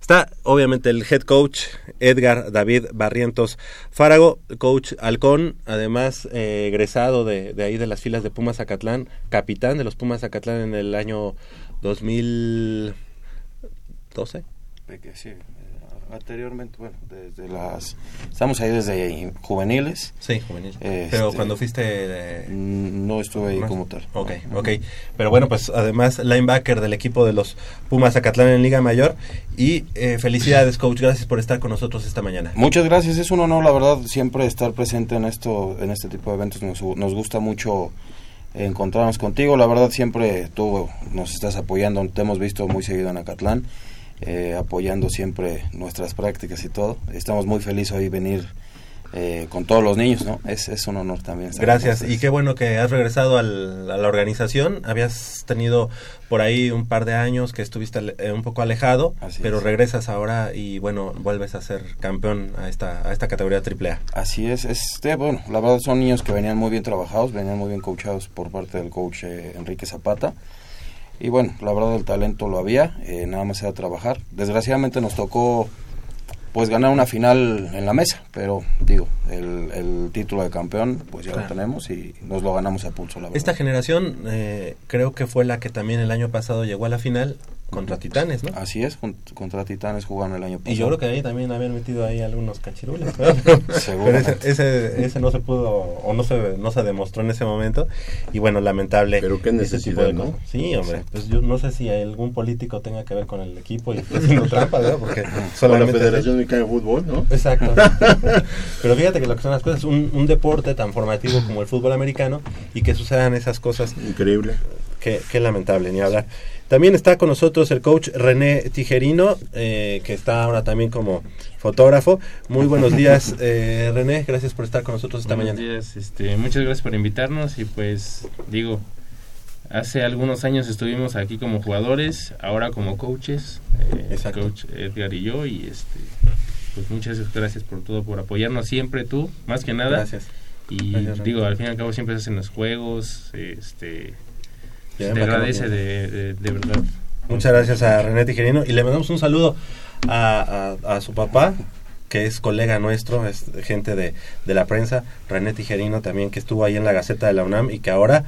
Está obviamente el head coach Edgar David Barrientos Fárago, coach Halcón, además eh, egresado de, de ahí de las filas de Pumas Zacatlán, capitán de los Pumas Zacatlán en el año 2012. De que sí, eh, anteriormente, bueno, desde las... Estamos ahí desde juveniles. Sí, juvenil. Este, Pero cuando fuiste... mm, No estuve ahí más- como tal. Ok, ok. Pero bueno, pues además linebacker del equipo de los Pumas Zacatlán en Liga Mayor. Y eh, felicidades, coach. Gracias por estar con nosotros esta mañana. Muchas gracias, es un honor, la verdad, siempre estar presente en esto, en este tipo de eventos. Nos, nos gusta mucho encontrarnos contigo. La verdad, siempre tú nos estás apoyando. Te hemos visto muy seguido en Acatlán, eh, apoyando siempre nuestras prácticas y todo. Estamos muy felices hoy venir eh, con todos los niños, ¿no? Es, es un honor también. estar Gracias. Y qué bueno que has regresado al- a la organización. Habías tenido por ahí un par de años que estuviste eh, un poco alejado, Así pero es. regresas ahora y bueno, vuelves a ser campeón a esta, a esta categoría AAA. Así es, este, bueno, la verdad son niños que venían muy bien trabajados, venían muy bien coachados por parte del coach eh, Enrique Zapata. Y bueno, la verdad el talento lo había, eh, nada más era trabajar. Desgraciadamente nos tocó pues ganar una final en la mesa, pero digo, el, el título de campeón pues ya Claro. lo tenemos y nos lo ganamos a pulso, la verdad. Esta generación eh, creo que fue la que también el año pasado llegó a la final contra Titanes, ¿no? Así es, con- contra Titanes jugaron el año pasado. Y yo creo que ahí también habían metido ahí algunos cachirules. ¿no? Pero ese, ese, ese no se pudo o no se, no se demostró en ese momento. Y bueno, lamentable. Pero qué necesidad, tipo de ¿no? Sí, hombre. Pues yo no sé si algún político tenga que ver con el equipo y haciendo trampa, ¿verdad? Porque Con la solamente... Federación Mexicana de Fútbol, ¿no? Exacto. Pero fíjate que lo que son las cosas, un, un deporte tan formativo como el fútbol americano y que sucedan esas cosas. Increíble. Qué, qué lamentable, ni hablar. También está con nosotros el coach René Tijerino, eh, que está ahora también como fotógrafo. Muy buenos días, eh, René. Gracias por estar con nosotros esta Buenos mañana. días, este, muchas gracias por invitarnos y pues digo, hace algunos años estuvimos aquí como jugadores, ahora como coaches, eh, coach Edgar y yo y este, pues muchas gracias por todo, por apoyarnos siempre tú, más que nada. Gracias. Y Gracias, digo, al fin y al cabo siempre se hacen los juegos, este, te agradece de, de, de verdad. Muchas gracias a René Tijerino y le mandamos un saludo a, a- a su papá, que es colega nuestro, es gente de, de la prensa, René Tijerino también, que estuvo ahí en la Gaceta de la UNAM y que ahora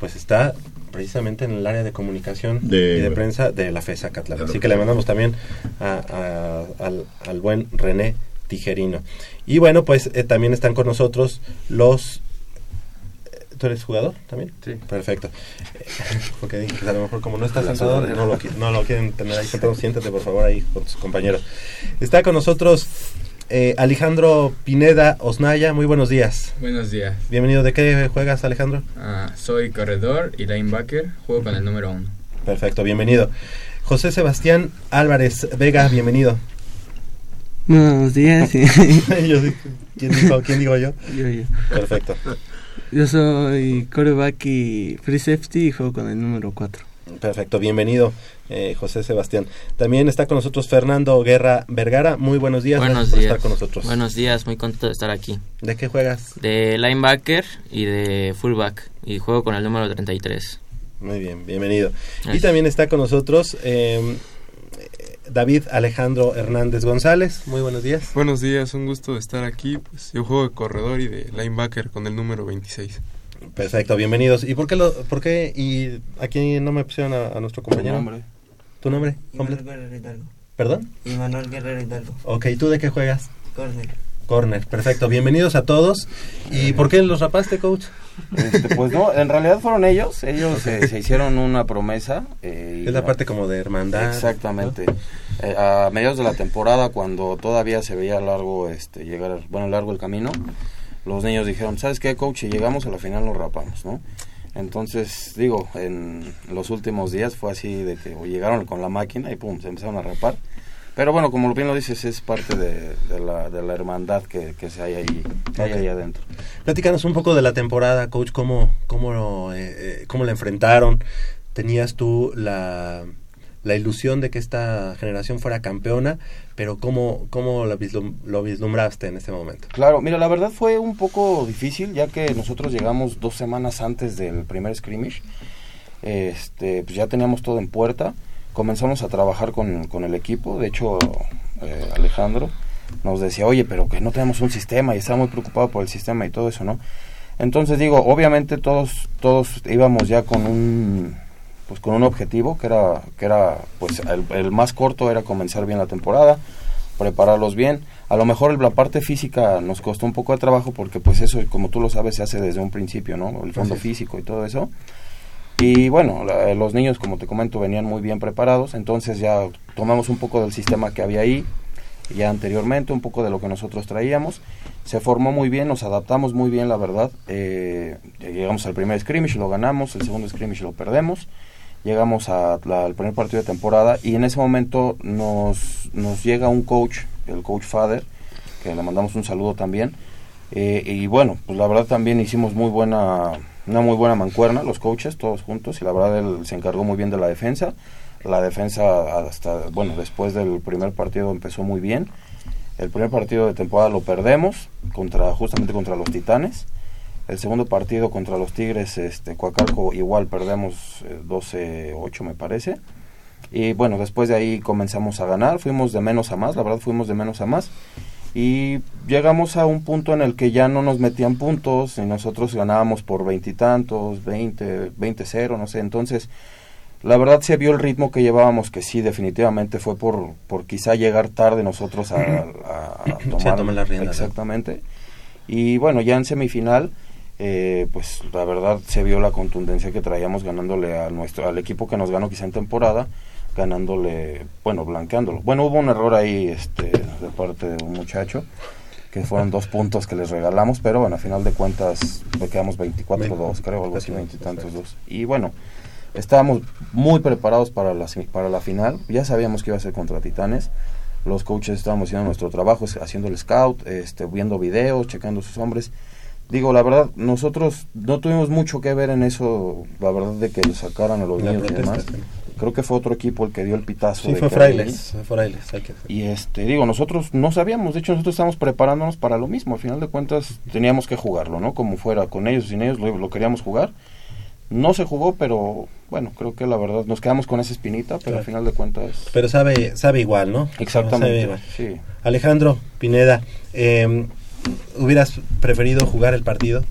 pues está precisamente en el área de comunicación De- y de prensa de la FESA Catlán. Así que le mandamos también a- a- al, al buen René Tijerino. Y bueno, pues eh, también están con nosotros los... ¿Tú eres jugador también? Sí. Perfecto. Eh, Porque dije que a lo mejor como no está La sentado, no lo, no lo quieren tener ahí sentado. Siéntate por favor ahí con tus compañeros. Está con nosotros eh, Alejandro Pineda Osnaya. Muy buenos días. Buenos días. Bienvenido. ¿De qué juegas, Alejandro? Ah, soy corredor y linebacker. Juego con el número uno. Perfecto, bienvenido. José Sebastián Álvarez Vega, bienvenido. Buenos días. sí. Yo di- ¿quién, dijo, ¿Quién digo yo? Yo, yo. Perfecto. Yo soy coreback y free safety y juego con el número 4. Perfecto, bienvenido eh, José Sebastián. También está con nosotros Fernando Guerra Vergara. Muy buenos días. Buenos gracias por días. estar con nosotros. Buenos días, muy contento de estar aquí. ¿De qué juegas? De linebacker y de fullback. Y juego con el número 33. Muy bien, bienvenido. Y también está con nosotros eh, David Alejandro Hernández González. Muy buenos días. Buenos días, un gusto de estar aquí. Pues yo juego de corredor y de linebacker con el número 26. Perfecto, bienvenidos. ¿Y por qué, lo, por qué y aquí no me pusieron a, a nuestro compañero? nombre? ¿Tu nombre? Manuel completo? Guerrero Hidalgo. ¿Perdón? Y Manuel Guerrero Hidalgo. Ok, ¿tú de qué juegas? Corner. Corner, perfecto. Bienvenidos a todos. ¿Y por qué los rapaste, coach? Este, pues no, en realidad fueron ellos. Ellos eh, se hicieron una promesa. eh, Es la parte como de hermandad. Exactamente. Eh, a mediados de la temporada, cuando todavía se veía largo este llegar, bueno, largo el camino, los niños dijeron, ¿sabes qué, coach? Si llegamos a la final nos rapamos, ¿no? Entonces, digo, en los últimos días fue así de que llegaron con la máquina y pum, se empezaron a rapar. Pero bueno, como bien lo dices, es parte de, de la, de la hermandad que, que se hay ahí, que hay ahí adentro. Platícanos un poco de la temporada, coach, cómo, cómo, eh, eh, cómo la enfrentaron. ¿Tenías tú la, la ilusión de que esta generación fuera campeona, pero cómo, cómo lo, vislum- vislumbraste en este momento? Claro, mira, la verdad fue un poco difícil ya que nosotros llegamos dos semanas antes del primer scrimmage. Este, pues ya teníamos todo en puerta. Comenzamos a trabajar con, con el equipo. De hecho, eh, Alejandro nos decía, oye, pero que no tenemos un sistema y estaba muy preocupado por el sistema y todo eso, ¿no? Entonces digo, obviamente todos todos íbamos ya con un pues con un objetivo que era que era pues el, el más corto era comenzar bien la temporada, prepararlos bien. A lo mejor la parte física nos costó un poco de trabajo porque pues eso como tú lo sabes se hace desde un principio, ¿no? El fondo físico y todo eso. Y bueno, la- los niños, como te comento, venían muy bien preparados, entonces ya tomamos un poco del sistema que había ahí, ya anteriormente, un poco de lo que nosotros traíamos. Se formó muy bien, nos adaptamos muy bien, la verdad. Eh, llegamos al primer scrimmage, lo ganamos, el segundo scrimmage lo perdemos. Llegamos a la- al primer partido de temporada y en ese momento nos, nos llega un coach, el coach Fader, que le mandamos un saludo también. Eh, y bueno, pues la verdad también hicimos muy buena, una muy buena mancuerna, los coaches, todos juntos, y la verdad él se encargó muy bien de la defensa. La defensa hasta, bueno, después del primer partido empezó muy bien. El primer partido de temporada lo perdemos, contra, justamente contra los Titanes. El segundo partido contra los Tigres, este, Coacalco, igual perdemos eh, 12-8 me parece. Y bueno, después de ahí comenzamos a ganar, fuimos de menos a más, la verdad fuimos de menos a más. Y llegamos a un punto en el que ya no nos metían puntos y nosotros ganábamos por veintitantos, veinte, veinte cero, no sé. Entonces, La verdad se vio el ritmo que llevábamos, que sí, definitivamente fue por, por quizá llegar tarde nosotros a, a- tomar, a tomar las riendas, ¿no? Exactamente. Y bueno, ya en semifinal, eh, pues la verdad se vio la contundencia que traíamos ganándole a nuestro, al equipo que nos ganó quizá en temporada, ganándole, bueno, blanqueándolo. Bueno, hubo un error ahí este, de parte de un muchacho, que fueron dos puntos que les regalamos, pero bueno, a final de cuentas quedamos 24-2, creo, algo así, 20 y tantos dos. Y bueno, estábamos muy preparados para la, para la final, ya sabíamos que iba a ser contra Titanes, los coaches estábamos haciendo nuestro trabajo, haciendo el scout, este, viendo videos, checando sus hombres. Digo, la verdad, nosotros no tuvimos mucho que ver en eso, la verdad, de que le sacaran a los La niños y demás. sí. Creo que fue otro equipo el que dio el pitazo. Sí, de fue Frailes, ahí- fue Frailes, hay que- y este, digo, nosotros no sabíamos, de hecho nosotros estábamos preparándonos para lo mismo, al final de cuentas teníamos que jugarlo, ¿no? Como fuera, con ellos sin ellos lo, lo queríamos jugar. No se jugó, pero bueno, creo que la verdad nos quedamos con esa espinita, pero Claro. al final de cuentas... Pero sabe, sabe igual, ¿no? Exactamente, Sabe igual. sí. Alejandro Pineda, eh, ¿hubieras preferido jugar el partido?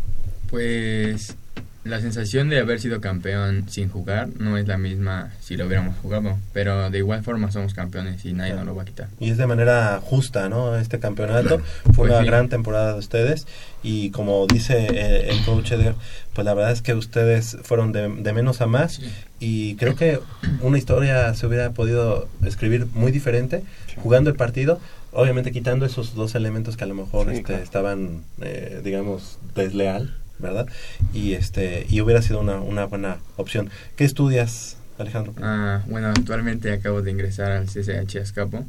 Pues la sensación de haber sido campeón sin jugar no es la misma si lo hubiéramos jugado, pero de igual forma somos campeones y nadie nos lo va a quitar. Y es de manera justa, ¿no? Este campeonato fue Pues una sí. gran temporada de ustedes y como dice eh, el coach Edgar, pues la verdad es que ustedes fueron de, de menos a más y creo que una historia se hubiera podido escribir muy diferente jugando el partido, obviamente quitando esos dos elementos que a lo mejor Sí, este, claro. estaban, eh, digamos, desleal, ¿verdad? Y este y hubiera sido una, una buena opción. ¿Qué estudias, Alejandro? Ah, bueno, actualmente acabo de ingresar al CCH Azcapo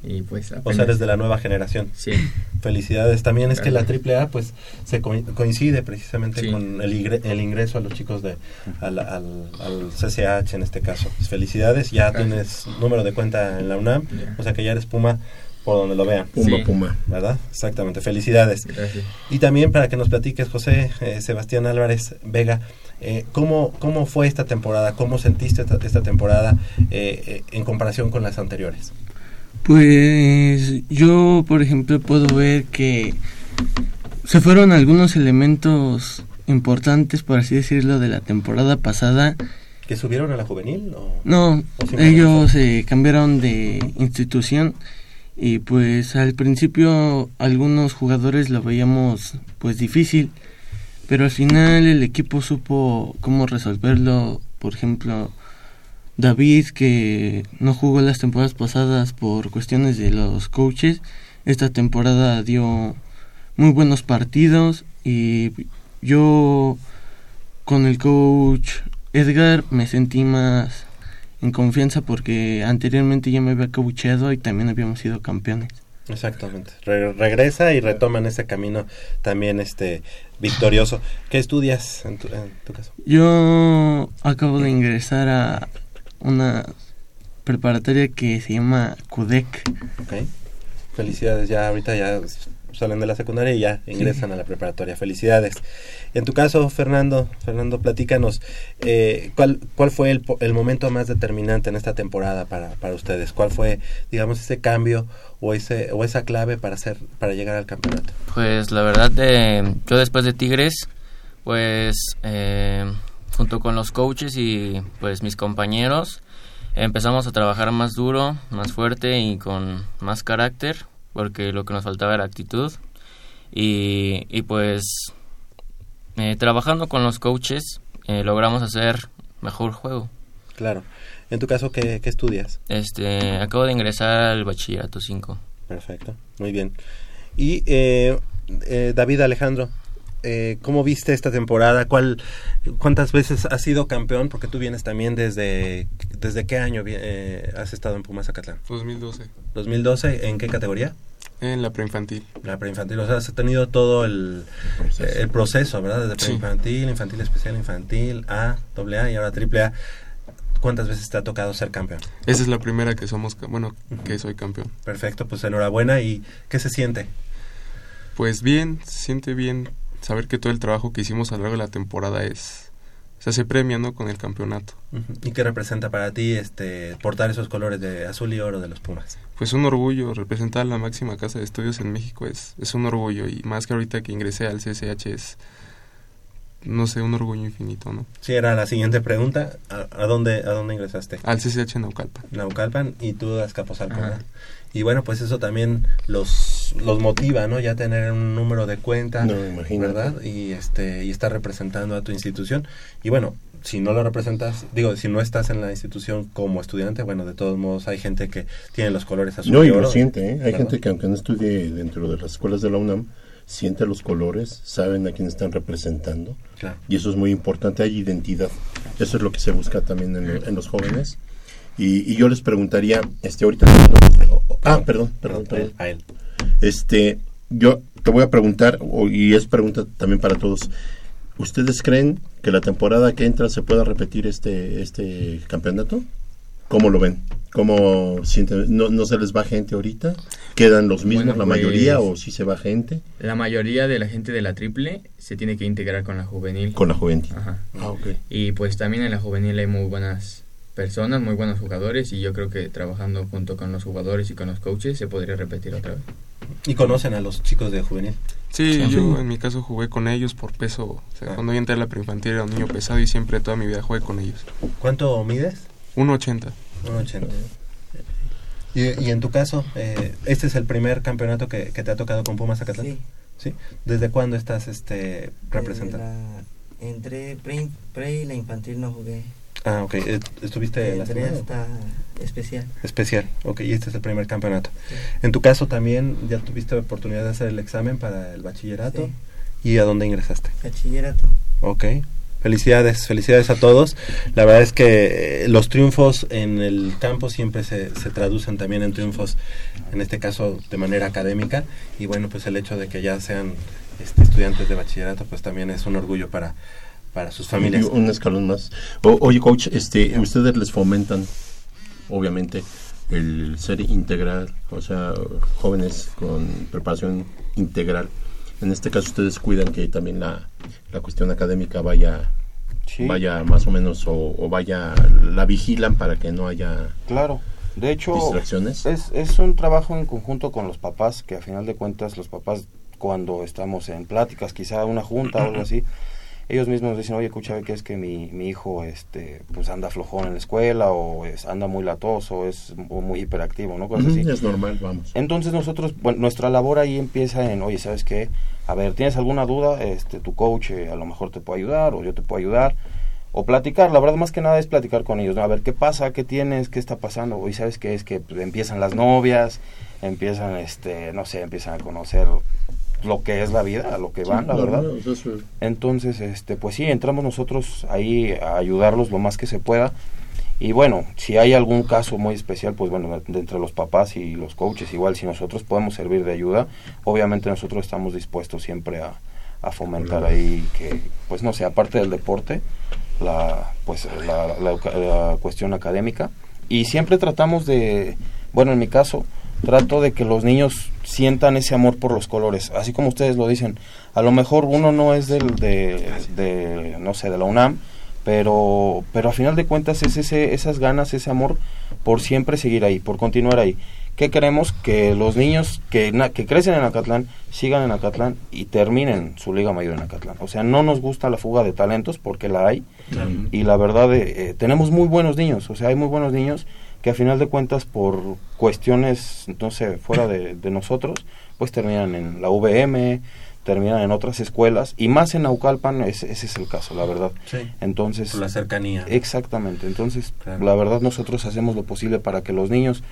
y pues O sea, apenas- desde la nueva generación. Sí. Felicidades. También es que la. AAA pues se co- coincide precisamente Sí. con el, ingre- el ingreso a los chicos de al, al, al CCH en este caso. Felicidades. Ya Gracias. tienes número de cuenta en la UNAM, o sea que ya eres Puma por donde lo vean. Puma, Sí. Puma. ¿Verdad? Exactamente. Felicidades. Gracias. Y también para que nos platiques, José eh, Sebastián Álvarez Vega, eh, ¿cómo, ¿cómo fue esta temporada? ¿Cómo sentiste esta, esta temporada eh, eh, en comparación con las anteriores? Pues yo, por ejemplo, puedo ver que se fueron algunos elementos importantes, por así decirlo, de la temporada pasada. ¿Que subieron a la juvenil? o- No, o ellos eh, cambiaron de institución y pues al principio algunos jugadores lo veíamos pues difícil, pero al final el equipo supo cómo resolverlo, por ejemplo, David que no jugó las temporadas pasadas por cuestiones de los coaches, esta temporada dio muy buenos partidos y yo con el coach Edgar me sentí más en confianza porque anteriormente ya me había coacheado y también habíamos sido campeones. Exactamente. Re- regresa y retoman ese camino también este victorioso. ¿Qué estudias en tu, en tu caso? Yo acabo de ingresar a una preparatoria que se llama CUDEC. Ok. Felicidades, ya ahorita ya salen de la secundaria y ya ingresan a la preparatoria. Felicidades. En tu caso, Fernando, Fernando, platícanos, eh, ¿cuál, ¿cuál fue el, el momento más determinante en esta temporada para, para ustedes? ¿Cuál fue, digamos, ese cambio o, ese, o esa clave para, hacer, para llegar al campeonato? Pues la verdad, de, yo después de Tigres, pues eh, junto con los coaches y pues mis compañeros, empezamos a trabajar más duro, más fuerte y con más carácter, porque lo que nos faltaba era actitud. Y, y pues eh, trabajando con los coaches eh, logramos hacer mejor juego. Claro. En tu caso, ¿qué, qué estudias? Este, acabo de ingresar al bachillerato 5. Perfecto, muy bien. Y eh, eh, David Alejandro, eh, ¿cómo viste esta temporada? ¿Cuál, ¿Cuántas veces has sido campeón? Porque tú vienes también desde... ¿Desde qué año eh, has estado en Pumas Zacatlán? 2012. 2012, ¿en qué categoría? En la preinfantil. La preinfantil, o sea, has tenido todo el proceso, el proceso ¿verdad? Desde Sí. preinfantil, infantil especial, infantil, A, doble A y ahora triple A. ¿Cuántas veces te ha tocado ser campeón? Esa es la primera que somos, bueno, que soy campeón. Perfecto, pues enhorabuena. ¿Y qué se siente? Pues bien, se siente bien saber que todo el trabajo que hicimos a lo largo de la temporada es, se hace premia, ¿no? Con el campeonato. ¿Y qué representa para ti este portar esos colores de azul y oro de los Pumas? Pues un orgullo, representar la máxima casa de estudios en México es, es un orgullo y más que ahorita que ingresé al CSH es, no sé, un orgullo infinito, ¿no? Sí, era la siguiente pregunta. ¿A, a dónde, a dónde ingresaste? Al CCH Naucalpan. Naucalpan y tú a Azcapotzalco. Y bueno, pues eso también los, los motiva, ¿no? Ya tener un número de cuenta, No. ¿verdad? Y, este, y estar representando a tu institución. Y bueno, si no lo representas, digo, si no estás en la institución como estudiante, bueno, de todos modos hay gente que tiene los colores azul No, y y lo siente, ¿eh? Hay ¿verdad? gente que aunque no estudie dentro de las escuelas de la UNAM, siente los colores, saben a quién están representando. Claro. Y eso es muy importante, hay identidad. Eso es lo que se busca también en, en los jóvenes. Y, y yo les preguntaría, este, ahorita... Ah, perdón, perdón, perdón. A él. Este, yo te voy a preguntar, o- y es pregunta también para todos. ¿Ustedes creen que la temporada que entra se pueda repetir este, este campeonato? ¿Cómo lo ven? ¿Cómo sienten? ¿No, no se les va gente ahorita? ¿Quedan los mismos Bueno, la mayoría pues, o si se va gente? La mayoría de la gente de la triple se tiene que integrar con la juvenil. Con la juvenil. Ajá. Ah, ok. Y pues también en la juvenil hay muy buenas personas, muy buenos jugadores y yo creo que trabajando junto con los jugadores y con los coaches se podría repetir otra vez. ¿Y conocen a los chicos de juvenil? Sí, Sí. yo en mi caso jugué con ellos por peso. O sea, Ah. cuando yo entré a la preinfantil era un niño pesado y siempre toda mi vida jugué con ellos. ¿Cuánto mides? 1.80. 1.80. Y, y en tu caso, eh, ¿este es el primer campeonato que, que te ha tocado con Pumas Zacatlán? Sí. ¿Sí? ¿Desde cuándo estás este, representando? La- Entré pre, pre y la infantil no jugué. Ah, ok. Eh, ¿Estuviste Entré lastimado? hasta especial. Especial, ok, y este es el primer campeonato. En tu caso también ya tuviste oportunidad de hacer el examen para el bachillerato. Sí. ¿Y a dónde ingresaste? Bachillerato. Ok. Felicidades, felicidades a todos. La verdad es que eh, los triunfos en el campo siempre se, se traducen también en triunfos, en este caso de manera académica. Y bueno, pues el hecho de que ya sean este, estudiantes de bachillerato, pues también es un orgullo para, para sus familias. Un escalón más. O- oye, coach, este, ustedes les fomentan, obviamente, el ser integral, o sea, jóvenes con preparación integral. En este caso, ustedes cuidan que también la, la cuestión académica vaya, vaya más o menos, o, o vaya, la vigilan para que no haya Claro. De hecho, distracciones. es, es un trabajo en conjunto con los papás, que a final de cuentas los papás cuando estamos en pláticas, quizá una junta o algo así, ellos mismos dicen, oye, escucha, que es que mi, mi hijo este, pues anda flojón en la escuela o es, anda muy latoso, es mu- muy hiperactivo, ¿no? Cosas así. es normal, vamos. Entonces nosotros, bueno, nuestra labor ahí empieza en, oye, ¿sabes qué? A ver, ¿tienes alguna duda? Este, tu coach eh, a lo mejor te puede ayudar o yo te puedo ayudar. O platicar, la verdad más que nada es platicar con ellos, ¿no? A ver, ¿qué pasa? ¿Qué tienes? ¿Qué está pasando? Hoy sabes qué es que pues, empiezan las novias, empiezan, este, no sé, empiezan a conocer lo que es la vida, a lo que van, la verdad. Entonces, este, pues sí, entramos nosotros ahí a ayudarlos lo más que se pueda. Y bueno, si hay algún caso muy especial, pues bueno, de entre los papás y los coaches, igual si nosotros podemos servir de ayuda, obviamente nosotros estamos dispuestos siempre a, a fomentar ahí que, pues no sé, aparte del deporte, la, pues la, la la cuestión académica. Y siempre tratamos de, bueno, en mi caso, trato de que los niños sientan ese amor por los colores, así como ustedes lo dicen. A lo mejor uno no es del, de, de, no sé, de la UNAM, pero, pero a final de cuentas es ese, esas ganas, ese amor por siempre seguir ahí, por continuar ahí. ¿Qué queremos? Que los niños que, na- que crecen en Acatlán sigan en Acatlán y terminen su liga mayor en Acatlán. O sea, no nos gusta la fuga de talentos porque la hay y la verdad eh, eh, tenemos muy buenos niños, o sea, hay muy buenos niños que a final de cuentas por cuestiones, no sé, fuera de, de nosotros, pues terminan en la VM, terminan en otras escuelas y más en Naucalpan ese, ese es el caso, la verdad. Sí. Entonces, Por la cercanía. Exactamente, entonces la verdad nosotros hacemos lo posible para que los niños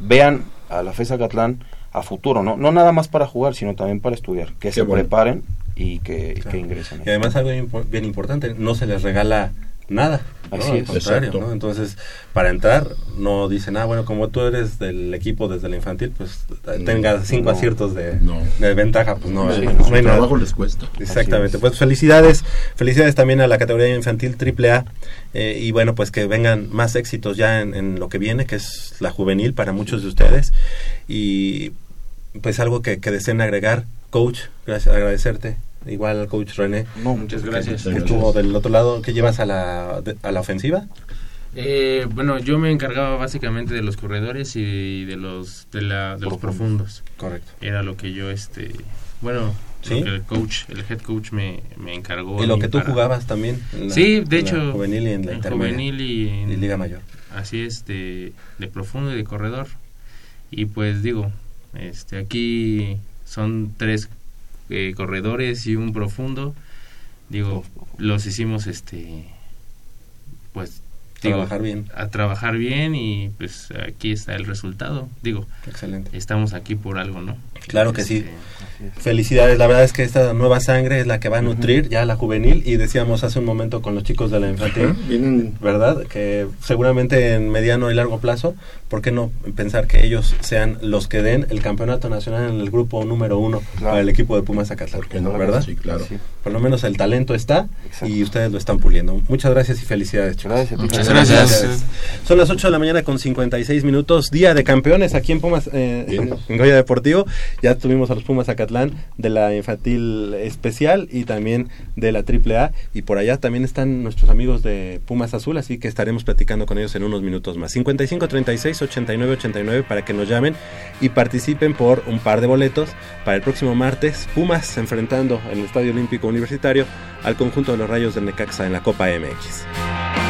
vean a la FESA Catlán a futuro, ¿no? No nada más para jugar, sino también para estudiar, que se bueno. preparen y que, que ingresen. Y además algo bien importante, no se les regala nada. ¿no? Así Al es. contrario, Exacto. ¿no? Entonces, para entrar, no dicen, ah, bueno, como tú eres del equipo desde la infantil, pues tengas cinco no, aciertos de, no. de ventaja, pues no, Sí, no su hay nada. trabajo les cuesta. Exactamente. Pues felicidades, felicidades también a la categoría infantil AAA eh, y bueno, pues que vengan más éxitos ya en, en lo que viene, que es la juvenil para muchos de ustedes y pues algo que, que deseen agregar, coach, gracias, agradecerte. Igual al coach René. No, muchas gracias. Que estuvo del otro lado, que llevas a la, de- a la ofensiva. Eh, bueno, yo me encargaba básicamente de los corredores y de los de, la, de los profundos. Correcto. Era lo que yo, este, bueno, Sí. Lo que el coach, el head coach me, me encargó. Y lo que tú para- jugabas también. en la- sí, en de la hecho. juvenil y en la intermedia. juvenil y en Y Liga Mayor. Así es, de, de profundo y de corredor. Y pues digo, este aquí son tres eh, corredores y un profundo. Digo, los hicimos este pues digo, Trabajar bien. a trabajar bien y pues aquí está el resultado. Digo, Excelente. estamos aquí por algo, ¿no? Claro que sí. Felicidades, la verdad es que esta nueva sangre es la que va a nutrir ya la juvenil y decíamos hace un momento con los chicos de la infantil, ¿verdad? Que seguramente en mediano y largo plazo, ¿por qué no pensar que ellos sean los que den el campeonato nacional en el grupo número uno para el equipo de Pumas Zacatlán? no? ¿Verdad? Sí, claro. Por lo menos el talento está y ustedes lo están puliendo. Muchas gracias y felicidades, chicos. Gracias. Muchas Gracias. gracias. Son las 8 de la mañana con 56 minutos, día de campeones aquí en Pumas, eh, en Goya Deportivo. Ya tuvimos a los Pumas Zacatlán de la infantil especial y también de la triple A. Y por allá también están nuestros amigos de Pumas Azul, así que estaremos platicando con ellos en unos minutos más. 55 36 89 89 para que nos llamen y participen por un par de boletos para el próximo martes. Pumas enfrentando en el Estadio Olímpico Universitario al conjunto de los Rayos del Necaxa en la Copa MX.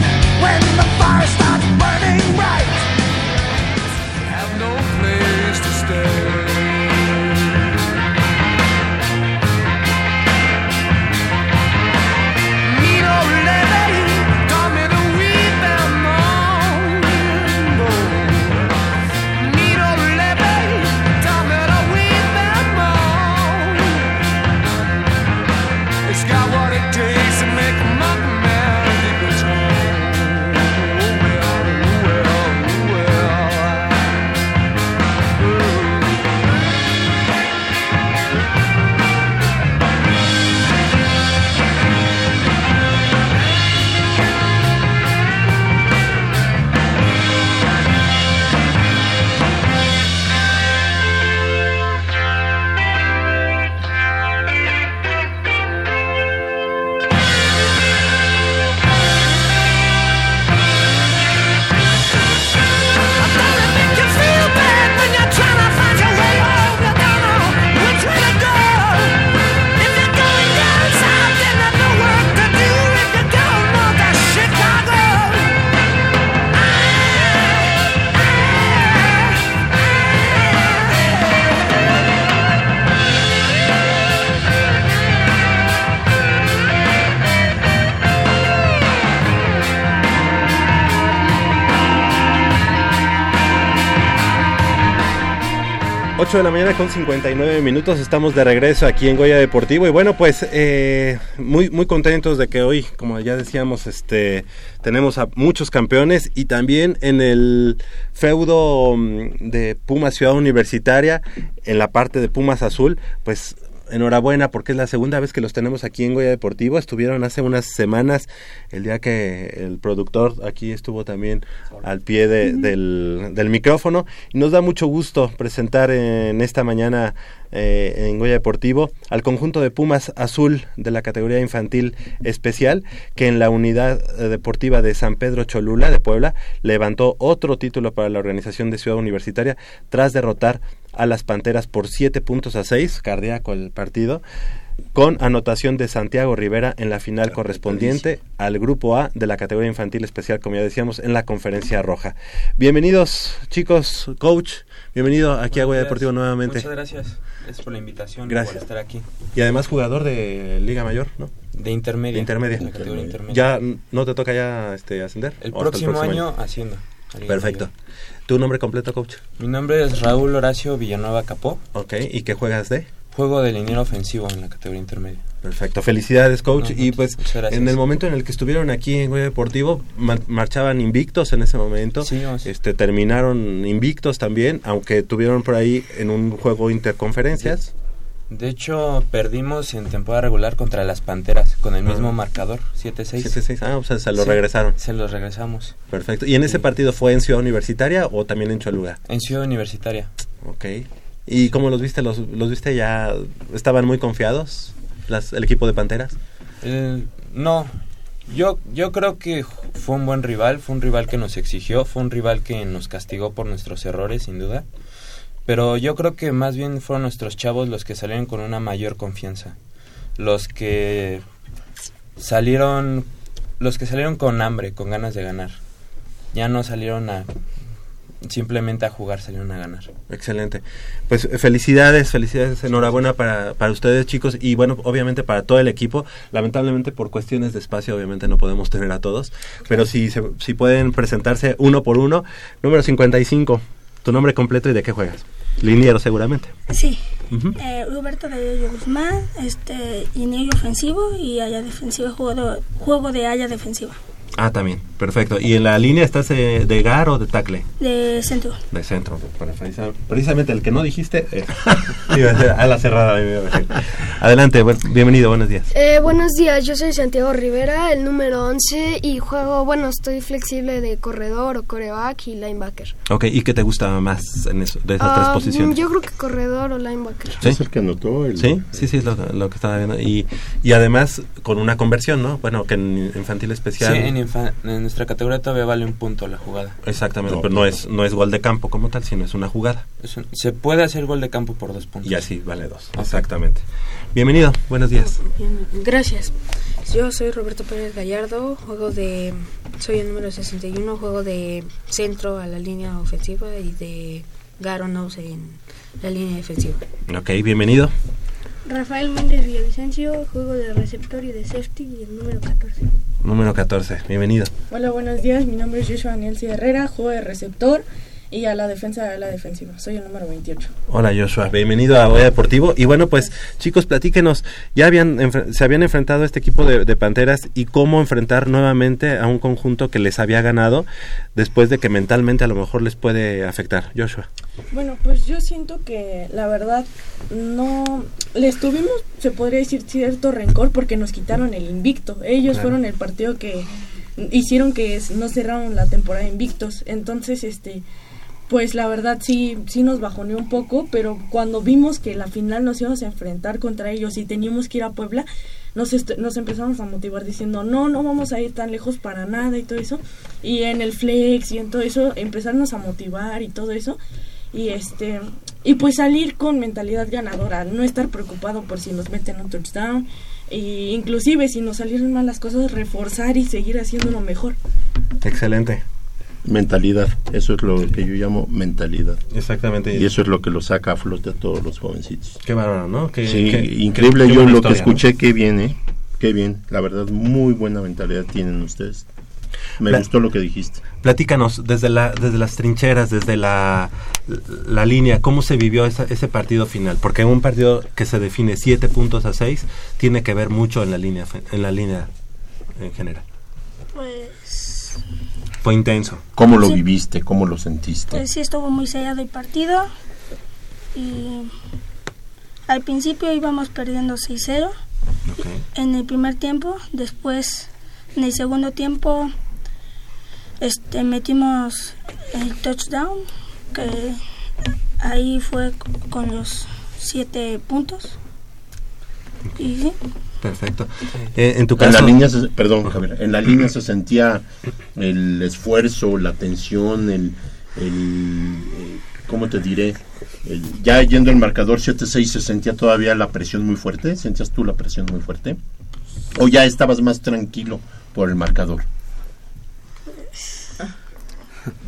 8 de la mañana con 59 minutos, estamos de regreso aquí en Goya Deportivo y bueno, pues eh, muy, muy contentos de que hoy, como ya decíamos, este, tenemos a muchos campeones y también en el feudo mm, de Pumas Ciudad Universitaria, en la parte de Pumas Azul, pues enhorabuena porque es la segunda vez que los tenemos aquí en Goya Deportivo. Estuvieron hace unas semanas, el día que el productor aquí estuvo también al pie de- del, del micrófono. Y nos da mucho gusto presentar en esta mañana eh, en Goya Deportivo al conjunto de Pumas Azul de la categoría infantil especial que en la unidad eh, deportiva de San Pedro Cholula de Puebla levantó otro título para la organización de Ciudad Universitaria tras derrotar a las Panteras por siete puntos a seis, cardíaco el partido. con anotación de Santiago Rivera en la final correspondiente al grupo A de la categoría infantil especial, como ya decíamos, en la conferencia roja. Bienvenidos, chicos, coach. Bienvenido aquí a Goya Deportivo nuevamente. Muchas gracias. Gracias por la invitación y Gracias. por estar aquí. Y además jugador de Liga Mayor, ¿no? De intermedia. De intermedia. De la categoría intermedia. ¿Ya no te toca ya este, ascender? El ¿O hasta próximo año haciendo. Perfecto. ¿Tu nombre completo, coach? Mi nombre es Raúl Horacio Villanueva Capó. Ok, ¿y qué juegas de? Juego de liniero ofensivo en la categoría intermedia. Perfecto, felicidades coach. No, y pues muchas gracias. en el momento en el que estuvieron aquí en Goya Deportivo, ma- marchaban invictos en ese momento. Sí, vamos. este Terminaron invictos también, aunque tuvieron por ahí en un juego interconferencias. De hecho, perdimos en temporada regular contra las Panteras con el mismo Ah. marcador, 7-6. 7-6, ah, o sea, se lo Sí, regresaron. Se los regresamos. Perfecto. ¿Y en ese partido fue en Ciudad Universitaria o también en Cholula? En Ciudad Universitaria. Ok. ¿Y cómo los viste? ¿Los, los viste ya? ¿Estaban muy confiados las, el equipo de Panteras? Eh, no, yo, yo creo que fue un buen rival, fue un rival que nos exigió, fue un rival que nos castigó por nuestros errores, sin duda. Pero yo creo que más bien fueron nuestros chavos los que salieron con una mayor confianza. Los que salieron, los que salieron con hambre, con ganas de ganar. Ya no salieron a simplemente a jugar, salieron a ganar. Excelente. Pues eh, felicidades, felicidades, enhorabuena para, para ustedes chicos y bueno, obviamente para todo el equipo. Lamentablemente por cuestiones de espacio obviamente no podemos tener a todos, pero si, se- si pueden presentarse uno por uno. Número 55, tu nombre completo y de qué juegas. Liniero seguramente. Sí. Ujú. Eh, Roberto de Guzmán, este, liniero ofensivo y haya defensiva, juego de, juego de haya defensiva, Ah, también, perfecto. ¿Y en la línea estás eh, de gar o de tackle? de centro. De centro. Bueno, precisa- precisamente el que no dijiste eh, iba a ser a la cerrada. Adelante, buen- bienvenido, buenos días. Eh, buenos días, yo soy Santiago Rivera, el número 11 y juego, bueno, estoy flexible de corredor o coreback y linebacker. Ok, ¿y qué te gusta más en eso, de esas Ah, tres posiciones? Yo creo que corredor o linebacker. ¿Sí? Es el que anotó el... Sí, sí, sí, es lo, lo que estaba viendo. Y, y además con una conversión, ¿no? Bueno, que en infantil especial. Sí, en, en nuestra categoría todavía vale un punto la jugada. Exactamente, pero no es, no es gol de campo como tal, sino es una jugada. Es un- se puede hacer gol de campo por dos puntos. Y así vale dos. Exactamente. Bienvenido, buenos días. Bien, gracias. Yo soy Roberto Pérez Gallardo, juego de soy el número 61, juego de centro a la línea ofensiva y de Garo Nose en la línea defensiva. Ok, bienvenido. Rafael Méndez Villavicencio, juego de receptor y de safety y el número 14. Número 14, bienvenido. Hola, buenos días. Mi nombre es Joshua Daniel Herrera, juego de receptor y a la defensa a la defensiva. Soy el número 28. Hola Joshua, bienvenido a Goya Deportivo. Y bueno, pues chicos, platíquenos, ya habían se habían enfrentado a este equipo de, de Panteras y cómo enfrentar nuevamente a un conjunto que les había ganado después de que mentalmente a lo mejor les puede afectar. Joshua. Bueno, pues yo siento que la verdad no les tuvimos, se podría decir, cierto rencor porque nos quitaron el invicto. Ellos Claro. fueron el partido que hicieron que no cerraron la temporada invictos. Entonces, este, pues la verdad sí, sí nos bajoneó un poco, pero cuando vimos que la final nos íbamos a enfrentar contra ellos y teníamos que ir a Puebla, nos, nos empezamos a motivar diciendo, no, no vamos a ir tan lejos para nada y todo eso. Y en el flex y en todo eso, empezarnos a motivar y todo eso. Y este y pues salir con mentalidad ganadora, no estar preocupado por si nos meten un touchdown. Y inclusive si nos salieron mal las cosas, reforzar y seguir haciéndolo mejor. Excelente. Mentalidad, eso es lo que yo llamo mentalidad. Exactamente. Y eso es lo que lo saca a flote a todos los jovencitos. Qué bárbaro, ¿no? Qué- sí, qué- increíble. qué yo lo que historia, ¿no? escuché, qué bien, ¿eh? Qué bien. La verdad, muy buena mentalidad tienen ustedes. Me gustó lo que dijiste. Platícanos desde la desde las trincheras, desde la, la línea, cómo se vivió esa- ese partido final, porque un partido que se define siete puntos a seis tiene que ver mucho en la línea en la línea en general. Pues, Fue intenso. ¿Cómo lo Sí. viviste? ¿Cómo lo sentiste? pues sí estuvo muy sellado el partido y al principio íbamos perdiendo 6-0 en el primer tiempo, después en el segundo tiempo este metimos el touchdown que ahí fue con los siete puntos y sí, Perfecto. Eh, en tu En caso, la línea, se- perdón, Javier, en la línea se sentía el esfuerzo, la tensión, el, el, eh, ¿cómo te diré? Eh, ya yendo el marcador 7-6 se sentía todavía la presión muy fuerte, ¿sentías tú la presión muy fuerte? ¿O ya estabas más tranquilo por el marcador?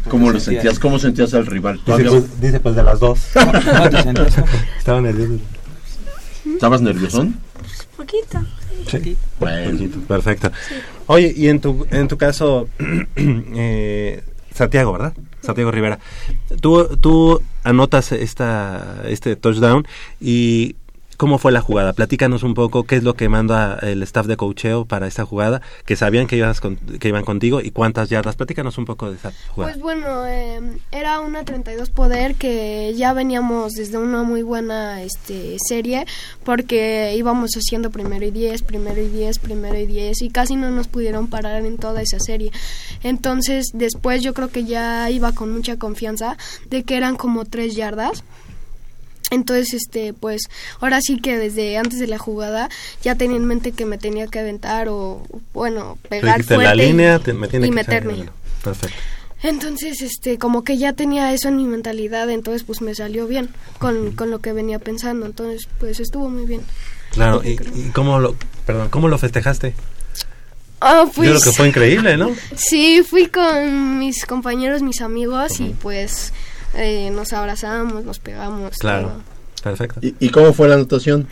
¿Cómo lo Sentía. sentías? ¿Cómo sentías al rival? Dice ¿Todavía- pues, dice, pues, de las dos. ¿Cómo te sentías? Estaba nervioso. ¿Estabas nerviosón? Poquito. Sí. Bueno. Poquito, Perfecto. Oye, y en tu, en tu caso, eh, Santiago, ¿verdad? Santiago Rivera. Tú, tú anotas esta, este touchdown y ¿cómo fue la jugada? Platícanos un poco qué es lo que manda el staff de coacheo para esta jugada, que sabían que, ibas con- que iban contigo y cuántas yardas. Platícanos un poco de esa jugada. Pues bueno, eh, era una 32 poder que ya veníamos desde una muy buena este, serie porque íbamos haciendo primero y 10, primero y 10, primero y 10 y casi no nos pudieron parar en toda esa serie. Entonces después yo creo que ya iba con mucha confianza de que eran como 3 yardas. Entonces, este, pues, ahora sí que desde antes de la jugada ya tenía en mente que me tenía que aventar o, bueno, pegar fuerte la y- línea te- me tiene y que meterme. Perfecto. Entonces, este, como que ya tenía eso en mi mentalidad, entonces pues me salió bien con, con lo que venía pensando, entonces pues estuvo muy bien. Claro, y, y cómo lo, perdón, cómo lo festejaste? Ah, Yo pues, creo que fue increíble, ¿no? Sí, fui con mis compañeros, mis amigos y pues eh, nos abrazamos, nos pegamos. Claro, todo. perfecto. ¿Y, y cómo fue la anotación?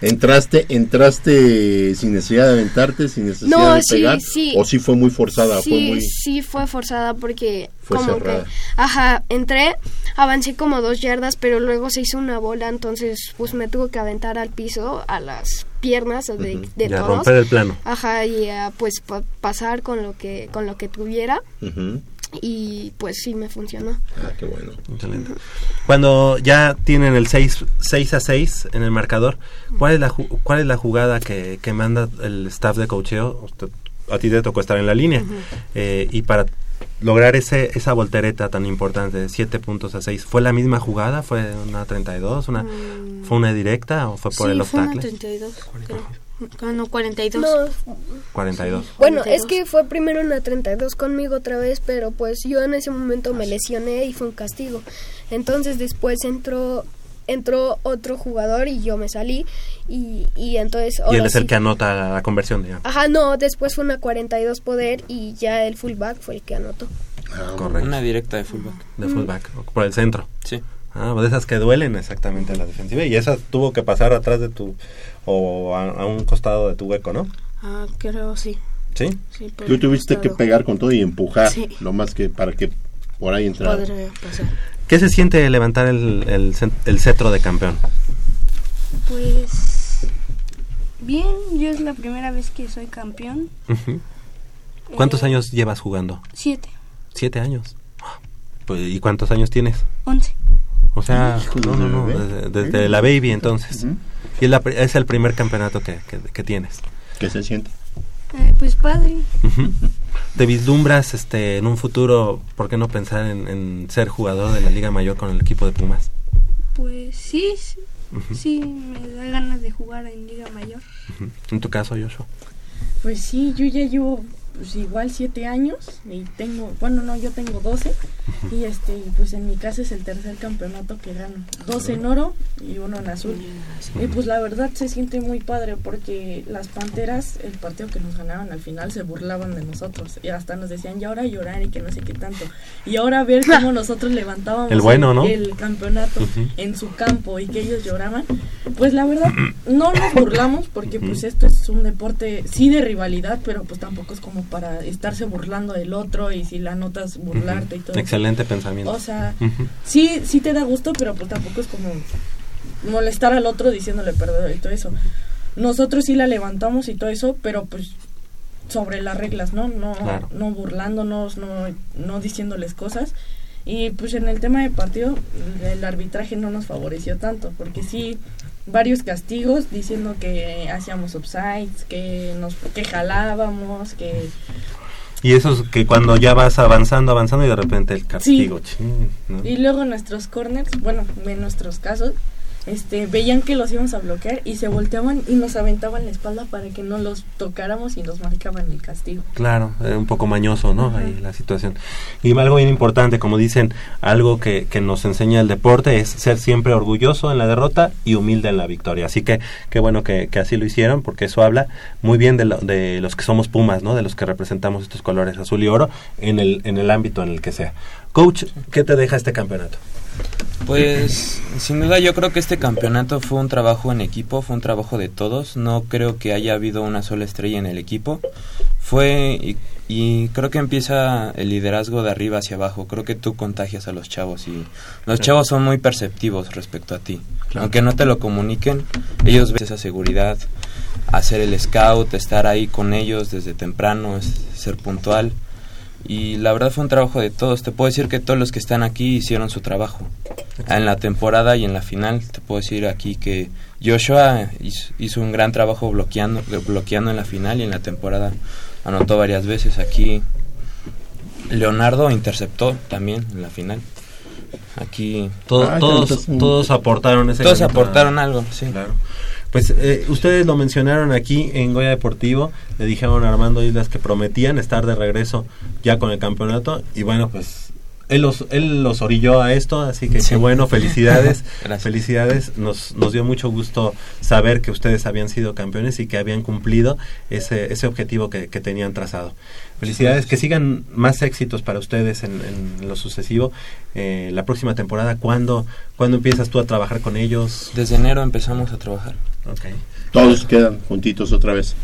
¿Entraste entraste sin necesidad de aventarte, sin necesidad No, de sí, pegar? sí. ¿O sí fue muy forzada? Sí, fue muy... sí fue forzada porque Fue como cerrada. que, ajá, entré, avancé como dos yardas, pero luego se hizo una bola, entonces pues me tuvo que aventar al piso, a las piernas de, todos. romper el plano. Ajá, y a, pues pa- pasar con lo que con lo que tuviera Ujú. Y pues sí me funcionó. Ah, qué bueno. Excelente. Cuando ya tienen el 6, 6 a 6 en el marcador, ¿cuál es la, ju- cuál es la jugada que, que manda el staff de cocheo? Usted- a ti te tocó estar en la línea. Eh, y para lograr ese esa voltereta tan importante de 7 puntos a 6, ¿fue la misma jugada? ¿Fue una 32? Una, ¿Fue una directa o fue por sí, el fue una obstáculo? 32, creo. Ah, no, 42. No, 42. Bueno, es 42. que fue primero una 32 conmigo otra vez, pero pues yo en ese momento me lesioné y fue un castigo. Entonces después entró entró otro jugador y yo me salí y, y entonces Y él es el que anota la, conversión, digamos. Ajá, no, después fue una 42 poder y ya el fullback fue el que anotó. Correcto. Una directa de fullback. De fullback, por el centro. Sí. Ah, de esas que duelen exactamente en la defensiva. Y esa tuvo que pasar atrás de tu. o a, a un costado de tu hueco, ¿no? Ah, creo sí. ¿Sí? Sí, pero Tú tuviste que pegar con todo y empujar Sí. lo más que para que por ahí entrara. Podría pasar. ¿Qué se siente levantar el, el, el cetro de campeón? Pues bien, yo es la primera vez que soy campeón. ¿Cuántos Eh, años llevas jugando? Siete, Siete años. Pues, ¿Y cuántos años tienes? once. O sea, Hijo, no, no, desde no, bebé. desde, desde la baby entonces. Y es, la es el primer campeonato que, que, que tienes. ¿Qué se siente? Eh, pues padre. ¿Te vislumbras este, en un futuro, por qué no pensar en, en ser jugador de la Liga Mayor con el equipo de Pumas? Pues sí, sí, sí, me da ganas de jugar en Liga Mayor. En tu caso, Joshua. Pues sí, yo ya llevo pues, igual siete años y tengo, bueno, no, yo tengo 12 y este, y, pues en mi casa es el tercer campeonato que gano, dos en oro y uno en azul. Y pues la verdad se siente muy padre porque las Panteras, el partido que nos ganaron al final se burlaban de nosotros y hasta nos decían ya ahora llorar y que no sé qué tanto. Y ahora ver cómo nosotros levantábamos El bueno, ¿no? el campeonato Ujú. en su campo y que ellos lloraban, pues la verdad no nos burlamos porque pues esto es un deporte sí de rivalidad, pero pues tampoco es como para estarse burlando del otro y si la notas burlarte y todo. eso. Excelente pensamiento. O sea, Ujú. sí, sí te da gusto, pero pues tampoco es como molestar al otro diciéndole perdón y todo eso. Nosotros sí la levantamos y todo eso, pero pues sobre las reglas, ¿no? No, Claro. no burlándonos, no, no diciéndoles cosas. Y pues en el tema de partido, el arbitraje no nos favoreció tanto, porque sí, varios castigos diciendo que hacíamos offsides, que nos que jalábamos, que Y eso es que cuando ya vas avanzando, avanzando y de repente el castigo. Y luego nuestros corners, bueno, en nuestros casos, este, veían que los íbamos a bloquear y se volteaban y nos aventaban la espalda para que no los tocáramos y nos marcaban el castigo. Claro, era un poco mañoso, ¿no? Ahí la situación. Y algo bien importante, como dicen, algo que, que nos enseña el deporte es ser siempre orgulloso en la derrota y humilde en la victoria. Así que qué bueno que, que así lo hicieron, porque eso habla muy bien de, lo- de los que somos Pumas, ¿no? De los que representamos estos colores azul y oro en el, en el ámbito en el que sea. Coach, ¿qué te deja este campeonato? Pues sin duda yo creo que este campeonato fue un trabajo en equipo, fue un trabajo de todos, no creo que haya habido una sola estrella en el equipo. Fue y, y creo que empieza el liderazgo de arriba hacia abajo, creo que tú contagias a los chavos y los chavos son muy perceptivos respecto a ti. Claro. Aunque no te lo comuniquen, ellos ven esa seguridad, hacer el scout, estar ahí con ellos desde temprano, ser puntual. Y la verdad fue un trabajo de todos. Te puedo decir que todos los que están aquí hicieron su trabajo. En la temporada y en la final, te puedo decir aquí que Joshua hizo, hizo un gran trabajo bloqueando, bloqueando en la final y en la temporada anotó varias veces. Aquí Leonardo interceptó también en la final. Aquí Todo- Ah, todos, todos aportaron ese Todos aportaron algo, sí. Claro. Pues eh, ustedes lo mencionaron aquí en Goya Deportivo, le dijeron a Armando Islas que prometían estar de regreso ya con el campeonato y bueno, pues él los, él los orilló a esto, así que Sí. qué bueno, felicidades, Gracias. felicidades, nos, nos dio mucho gusto saber que ustedes habían sido campeones y que habían cumplido ese, ese objetivo que, que tenían trazado. Felicidades, que sigan más éxitos para ustedes en, en lo sucesivo. Eh, la próxima temporada, ¿cuándo, ¿cuándo empiezas tú a trabajar con ellos? Desde enero empezamos a trabajar. Ok. Todos quedan juntitos otra vez.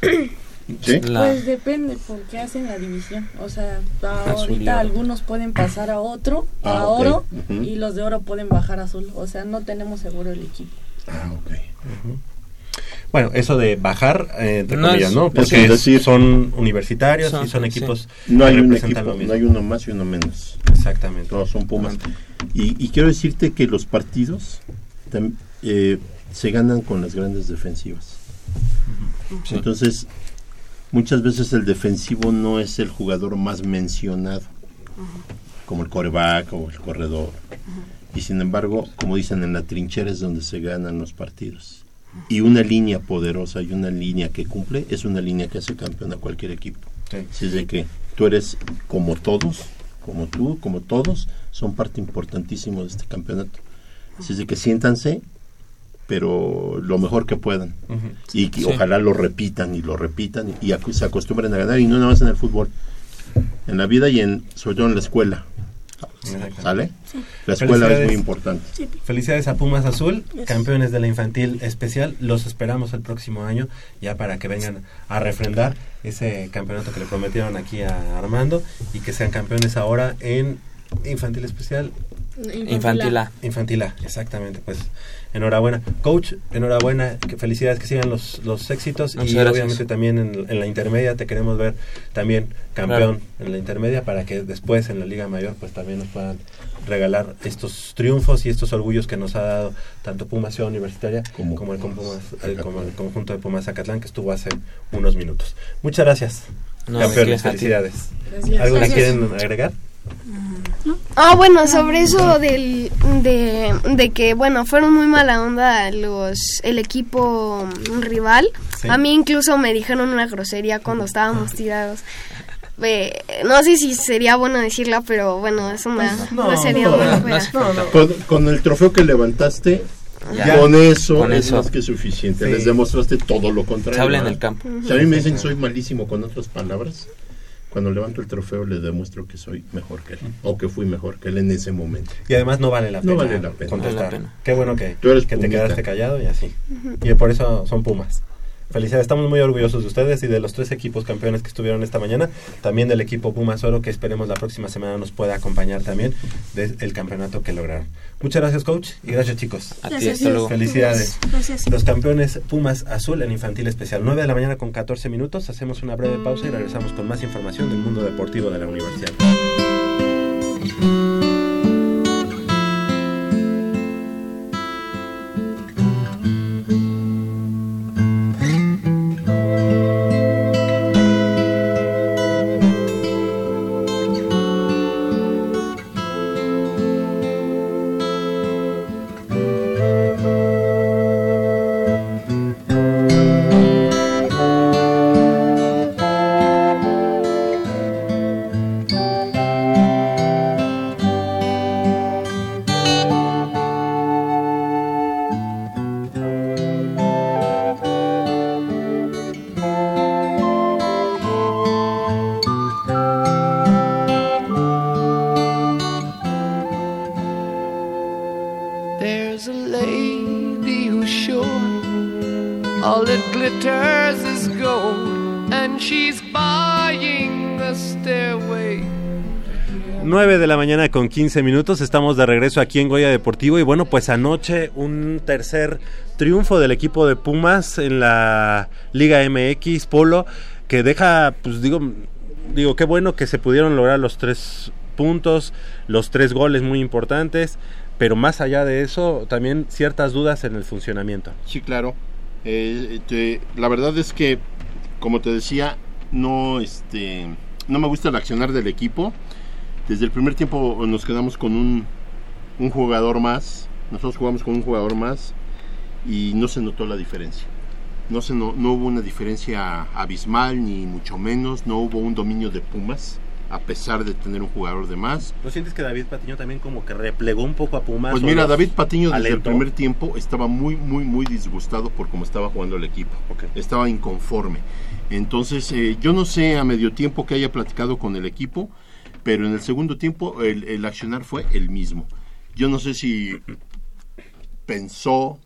¿Sí? Pues depende porque hacen la división. O sea, ahorita algunos pueden pasar a otro, Ah, a oro, y los de oro pueden bajar a azul. O sea, no tenemos seguro el equipo. Ah, ok. Bueno, eso de bajar, eh, entre No comillas, es- ¿no? es Porque decir- son universitarios Son- y son sí. equipos No hay que un equipo, no hay uno más y uno menos. Exactamente. Todos son Pumas. Y, y quiero decirte que los partidos tam- eh, se ganan con las grandes defensivas. Sí. Entonces, muchas veces el defensivo no es el jugador más mencionado, como el coreback o el corredor. Y sin embargo, como dicen, en la trinchera es donde se ganan los partidos. Y una línea poderosa y una línea que cumple es una línea que hace campeón a cualquier equipo. Así es de que tú eres como todos, como tú, como todos, son parte importantísima de este campeonato. Así es de que siéntanse, pero lo mejor que puedan. Y que Sí. ojalá lo repitan y lo repitan y, y acu- se acostumbren a ganar y no nada más en el fútbol, en la vida y en sobre todo en la escuela. ¿Sale? La escuela es muy importante. Felicidades a Pumas Azul, campeones de la infantil especial. Los esperamos el próximo año ya para que vengan a refrendar ese campeonato que le prometieron aquí a Armando y que sean campeones ahora en infantil especial. Infantil A. Infantil A, exactamente. Pues enhorabuena. Coach, enhorabuena. Que felicidades, que sigan los, los éxitos. Muchas y gracias. obviamente también en, en la intermedia te queremos ver también campeón en la intermedia para que después en la Liga Mayor pues también nos puedan regalar estos triunfos y estos orgullos que nos ha dado tanto Pumas Ciudad Universitaria como, el, con Pumas, el- como el conjunto de Pumas Zacatlán que estuvo hace unos minutos. Muchas gracias. No, Campeones, felicidades. Gracias. ¿Algo que quieren agregar? Ah, bueno, sobre eso del, de, de que, bueno, fueron muy mala onda los el equipo rival. Sí. A mí incluso me dijeron una grosería cuando estábamos tirados. Eh, no sé si sería bueno decirla, pero bueno, es una No, grosería no, muy. Con, con el trofeo que levantaste, Ya. con eso Con es eso. más que suficiente. Sí. Les demostraste todo lo contrario. Se habla en el campo. Si a mí me dicen soy malísimo con otras palabras, cuando levanto el trofeo les demuestro que soy mejor que él, o que fui mejor que él en ese momento. Y además no vale la pena, No vale la pena. contestar. Vale la pena. Qué bueno que, Tú eres que te quedaste callado y así. Y por eso son Pumas. Felicidades, estamos muy orgullosos de ustedes y de los tres equipos campeones que estuvieron esta mañana. También del equipo Pumas Oro, que esperemos la próxima semana nos pueda acompañar también del campeonato que lograron. Muchas gracias, coach, y gracias, chicos. A ti, Gracias. hasta luego. Felicidades. Gracias. Los campeones Pumas Azul en infantil especial. 9 de la mañana con 14 minutos. Hacemos una breve pausa y regresamos con más información del mundo deportivo de la universidad. Con 15 minutos, estamos de regreso aquí en Goya Deportivo y bueno, pues anoche un tercer triunfo del equipo de Pumas en la Liga MX Polo que deja, pues digo, digo, qué bueno que se pudieron lograr los tres puntos, los tres goles muy importantes, pero más allá de eso, también ciertas dudas en el funcionamiento. Sí, claro. Eh, la verdad es que, como te decía, no, este, no me gusta el accionar del equipo. Desde el primer tiempo nos quedamos con un, un jugador más. Nosotros jugamos con un jugador más y no se notó la diferencia. No, se no, no hubo una diferencia abismal, ni mucho menos. No hubo un dominio de Pumas, a pesar de tener un jugador de más. ¿No sientes que David Patiño también como que replegó un poco a Pumas? Pues mira, David Patiño desde el alentó? primer tiempo estaba muy, muy, muy disgustado por cómo estaba jugando el equipo. Estaba inconforme. Entonces, eh, yo no sé a medio tiempo que haya platicado con el equipo, pero en el segundo tiempo el, el accionar fue el mismo. Yo no sé si pensó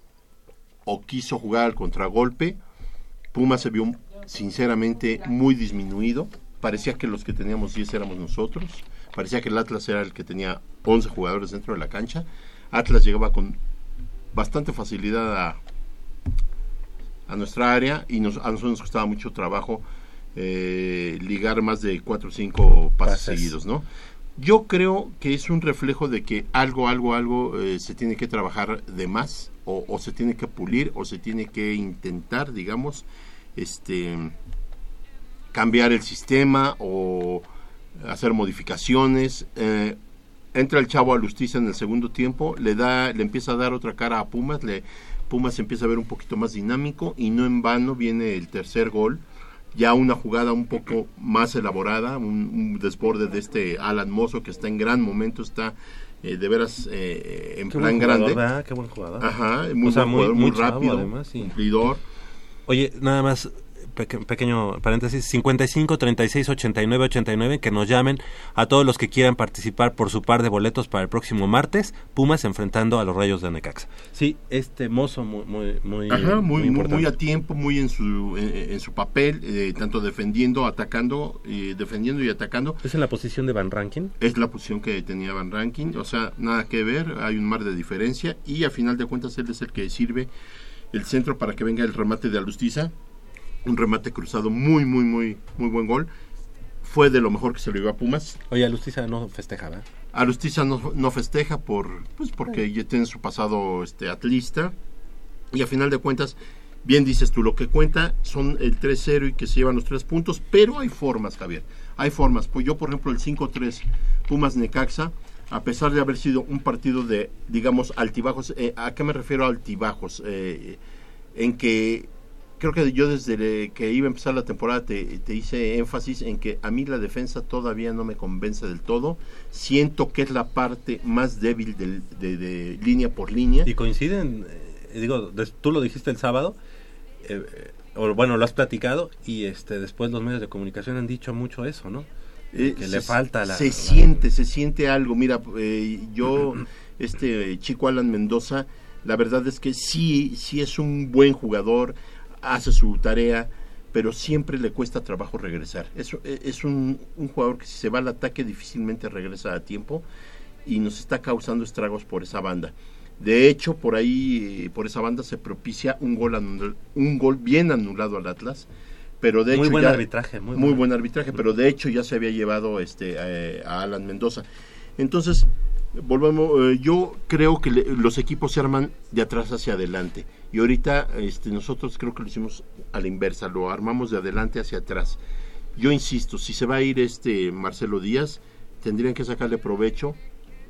o quiso jugar al contragolpe. Puma se vio sinceramente muy disminuido. Parecía que los que teníamos 10 éramos nosotros. Parecía que el Atlas era el que tenía 11 jugadores dentro de la cancha. Atlas llegaba con bastante facilidad a, a nuestra área y nos, a nosotros nos costaba mucho trabajo eh, ligar más de 4 o 5 pases, Pases. seguidos, ¿no? Yo creo que es un reflejo de que algo, algo, algo eh, se tiene que trabajar de más o, o se tiene que pulir o se tiene que intentar, digamos, este cambiar el sistema o hacer modificaciones. Eh, entra el chavo a Lustiza en el segundo tiempo, le da, le empieza a dar otra cara a Pumas, le, Pumas empieza a ver un poquito más dinámico y no en vano viene el tercer gol, ya una jugada un poco más elaborada, un, un desborde de este Alan Mozo que está en gran momento, está eh, de veras eh, en Qué plan buen jugador, grande. ¿verdad? Qué buen jugador. Ajá, muy O sea, buen jugador, muy, chavo, rápido, además, sí. cumplidor. Oye, nada más, peque- pequeño paréntesis, 55 36 89 89, que nos llamen a todos los que quieran participar por su par de boletos para el próximo martes, Pumas enfrentando a los Rayos de Necaxa. Sí, este mozo muy muy muy, Ajá, muy, muy, importante. muy a tiempo, muy en su, en, en su papel, eh, tanto defendiendo, atacando, eh, defendiendo y atacando. ¿Es en la posición de Van Rankin? Es la posición que tenía Van Ranking, o sea, nada que ver, hay un mar de diferencia y a final de cuentas él es el que sirve el centro para que venga el remate de Alustiza, un remate cruzado muy, muy, muy, muy buen gol. Fue de lo mejor que se le dio a Pumas. Oye, Alustiza no festejaba. Alustiza no, no festeja por pues porque ya tiene su pasado este atlista y a final de cuentas bien dices tú lo que cuenta son el 3-0 y que se llevan los tres puntos pero hay formas Javier hay formas pues yo por ejemplo el 5-3 Pumas Necaxa a pesar de haber sido un partido de digamos altibajos eh, a qué me refiero a altibajos Eh, en que creo que yo desde que iba a empezar la temporada te, te hice énfasis en que a mí la defensa todavía no me convence del todo. Siento que es la parte más débil de, de línea por línea. Y coinciden, eh, digo, des- tú lo dijiste el sábado, eh, o bueno, lo has platicado, y este después los medios de comunicación han dicho mucho eso, ¿no? Eh, que se- le falta la... Se la- siente, se siente algo. Mira, eh, yo, este chico Alan Mendoza, la verdad es que sí, sí es un buen jugador, hace su tarea, pero siempre le cuesta trabajo regresar. Es, eh, es un, un jugador que si se va al ataque difícilmente regresa a tiempo y nos está causando estragos por esa banda. De hecho, por ahí, eh, por esa banda se propicia un gol, anul- un gol bien anulado al Atlas, pero de Muy hecho buen ya- arbitraje, muy muy buen- arbitraje, pero de hecho ya se había llevado este eh, a Alan Mendoza. Entonces, volvemos, eh, yo creo que le- los equipos se arman de atrás hacia adelante. Y ahorita este, nosotros creo que lo hicimos a la inversa, lo armamos de adelante hacia atrás. Yo insisto, si se va a ir este Marcelo Díaz, tendrían que sacarle provecho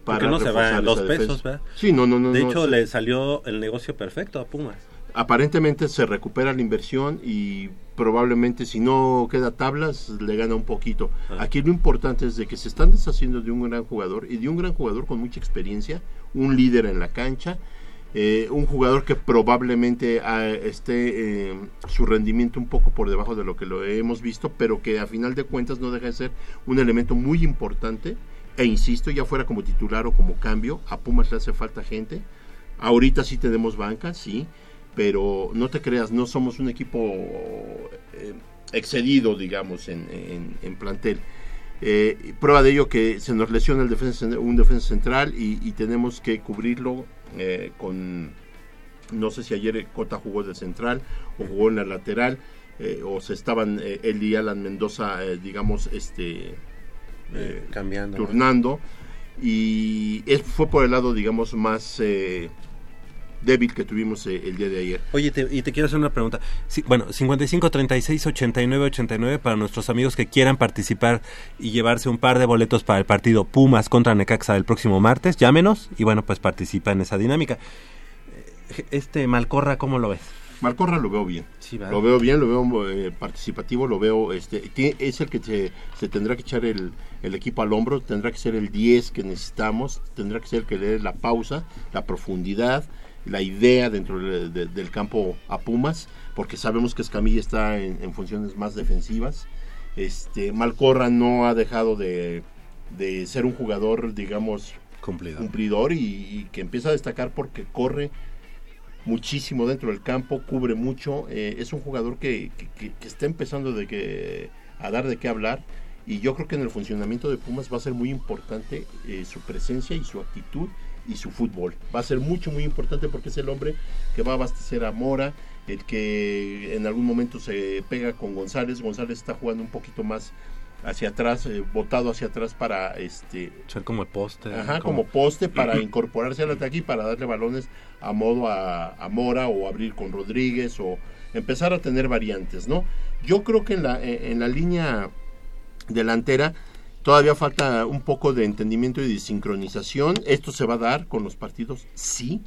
para no se va dos pesos. Sí, no, no, no. De no, hecho, le salió el negocio perfecto a Pumas. aparentemente se recupera la inversión y probablemente si no queda tablas le gana un poquito. Ah. Aquí lo importante es de que se están deshaciendo de un gran jugador y de un gran jugador con mucha experiencia, un líder en la cancha, eh, un jugador que probablemente ah, esté eh, su rendimiento un poco por debajo de lo que lo hemos visto, pero que a final de cuentas no deja de ser un elemento muy importante. E insisto, ya fuera como titular o como cambio, a Pumas le hace falta gente Ahorita sí tenemos banca, sí, pero no te creas, no somos un equipo eh, excedido, digamos, en, plantel. Eh, prueba de ello que se nos lesiona el defensa, un defensa central y, y tenemos que cubrirlo eh, con, no sé si ayer Cota jugó de central o jugó en la lateral, eh, o se estaban eh, él y Alan Mendoza, eh, digamos, este, eh, cambiando, ¿no? turnando, y es- fue por el lado, digamos, más eh, débil que tuvimos eh, el día de ayer. Oye, te- y te quiero hacer una pregunta. Sí, bueno, 55 36 89 89 para nuestros amigos que quieran participar y llevarse un par de boletos para el partido Pumas contra Necaxa el próximo martes. Llámenos y bueno, pues participa en esa dinámica. Eh, Este Malcorra, ¿cómo lo ves? Malcorra lo veo bien. Lo veo bien, lo veo eh, participativo, lo veo, este, tie- es el que se, se tendrá que echar el, el equipo al hombro, tendrá que ser el 10 que necesitamos, tendrá que ser el que le dé la pausa, la profundidad, la idea dentro de- de- del campo a Pumas, porque sabemos que Escamilla está en, en funciones más defensivas. Este, Malcorra no ha dejado de, de ser un jugador, digamos, Cumplidor. cumplidor y, y que empieza a destacar porque corre muchísimo dentro del campo, cubre mucho, eh, es un jugador que, que- que- que está empezando de que, a dar de qué hablar y yo creo que en el funcionamiento de Pumas va a ser muy importante eh, su presencia y su actitud y su fútbol. Va a ser mucho, muy importante porque es el hombre que va a abastecer a Mora, el que en algún momento se pega con González, González está jugando un poquito más hacia atrás, eh, botado hacia atrás para este Ser como el poste. Ajá, como poste para incorporarse al ataque y para darle balones a modo a, a Mora o abrir con Rodríguez o empezar a tener variantes, ¿no? Yo creo que en la, en en la línea delantera todavía falta un poco de entendimiento y de sincronización. Esto se va a dar con los partidos, sí,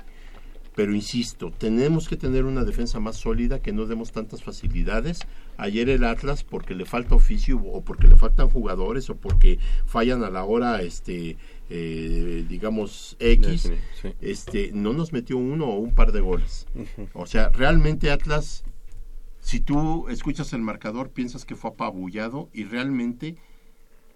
pero insisto, tenemos que tener una defensa más sólida, que no demos tantas facilidades. Ayer el Atlas, porque le falta oficio o porque le faltan jugadores o porque fallan a la hora, este, eh, digamos, X, Sí, sí. este, no nos metió uno o un par de goles. O sea, realmente Atlas, si tú escuchas el marcador, piensas que fue apabullado y realmente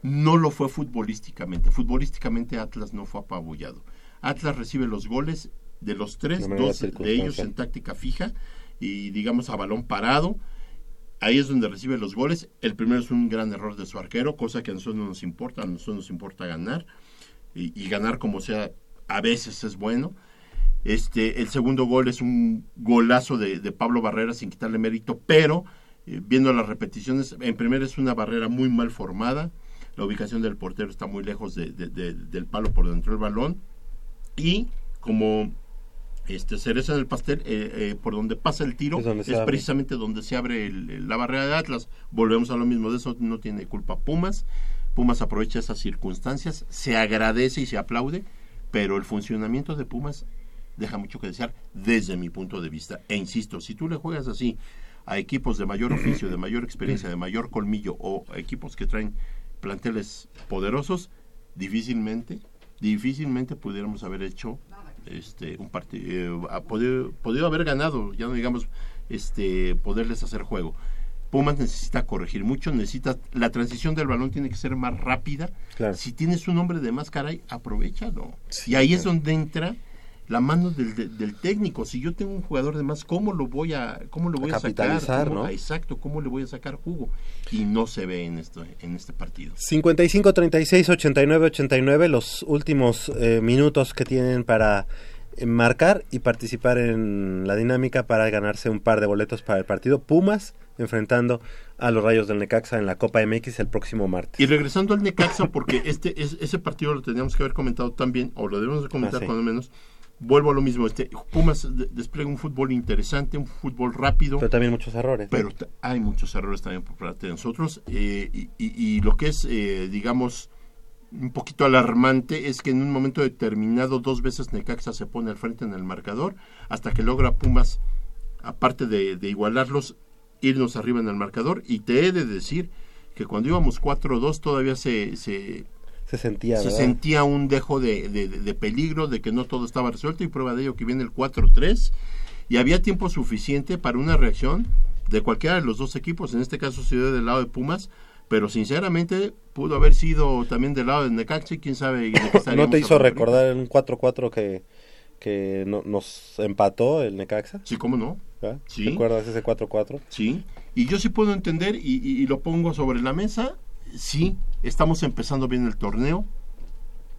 no lo fue futbolísticamente. Futbolísticamente Atlas no fue apabullado. Atlas recibe los goles de los tres, dos de ellos en táctica fija y digamos a balón parado. Ahí es donde recibe los goles. El primero es un gran error de su arquero, cosa que a nosotros no nos importa, a nosotros nos importa ganar. Y, y ganar como sea, a veces es bueno. Este, el segundo gol es un golazo de, de Pablo Barrera sin quitarle mérito, pero eh, viendo las repeticiones, en primera es una barrera muy mal formada, la ubicación del portero está muy lejos de- de- de- del palo por dentro del balón y como este cereza en el pastel, eh, eh, por donde pasa el tiro, Es donde precisamente donde se abre el- el- la barrera de Atlas. Volvemos a lo mismo, de eso no tiene culpa Pumas. Pumas aprovecha esas circunstancias, se agradece y se aplaude, pero el funcionamiento de Pumas deja mucho que desear desde mi punto de vista. E insisto, si tú le juegas así a equipos de mayor oficio, de mayor experiencia, de mayor colmillo o equipos que traen planteles poderosos, difícilmente, difícilmente pudiéramos haber hecho este un partido, podido, podido haber ganado, ya no digamos este poderles hacer juego. Pumas necesita corregir mucho, necesita la transición del balón tiene que ser más rápida. Claro. Si tienes un hombre de más caray, aprovechalo. y ahí es donde entra la mano del, del- del técnico. Si yo tengo un jugador de más, ¿cómo lo voy a, cómo lo voy a, sacar? capitalizar, ¿Cómo- ¿no? Exacto, ¿cómo le voy a sacar jugo? Y no se ve en esto, en este partido. 55 36 89 89 los últimos eh, minutos que tienen para eh, marcar y participar en la dinámica para ganarse un par de boletos para el partido Pumas enfrentando a los Rayos del Necaxa en la Copa MX el próximo martes. Y regresando al Necaxa, porque este es, ese partido lo teníamos que haber comentado también, o lo debemos de comentar Ah, sí. cuando menos. Vuelvo a lo mismo, este Pumas de- despliega un fútbol interesante, un fútbol rápido. Pero también muchos errores. Pero hay muchos errores también por parte de nosotros. eh, y, y- y lo que es, eh, digamos, un poquito alarmante es que en un momento determinado dos veces Necaxa se pone al frente en el marcador hasta que logra Pumas, aparte de, de igualarlos, irnos arriba en el marcador. Y te he de decir que cuando íbamos 4-2 todavía se, se, se sentía, se sentía un dejo de, de- de peligro, de que no todo estaba resuelto y prueba de ello que viene el 4-3 y había tiempo suficiente para una reacción de cualquiera de los dos equipos, en este caso se dio del lado de Pumas, pero sinceramente pudo haber sido también del lado de Necaxa y quién sabe de qué ¿No te hizo recordar un 4-4 que, que no- nos empató el Necaxa. Sí, cómo no. ¿verdad? Sí. ¿Te acuerdas ese 4-4? Sí, y yo sí puedo entender y, y- y lo pongo sobre la mesa. Sí, estamos empezando bien el torneo.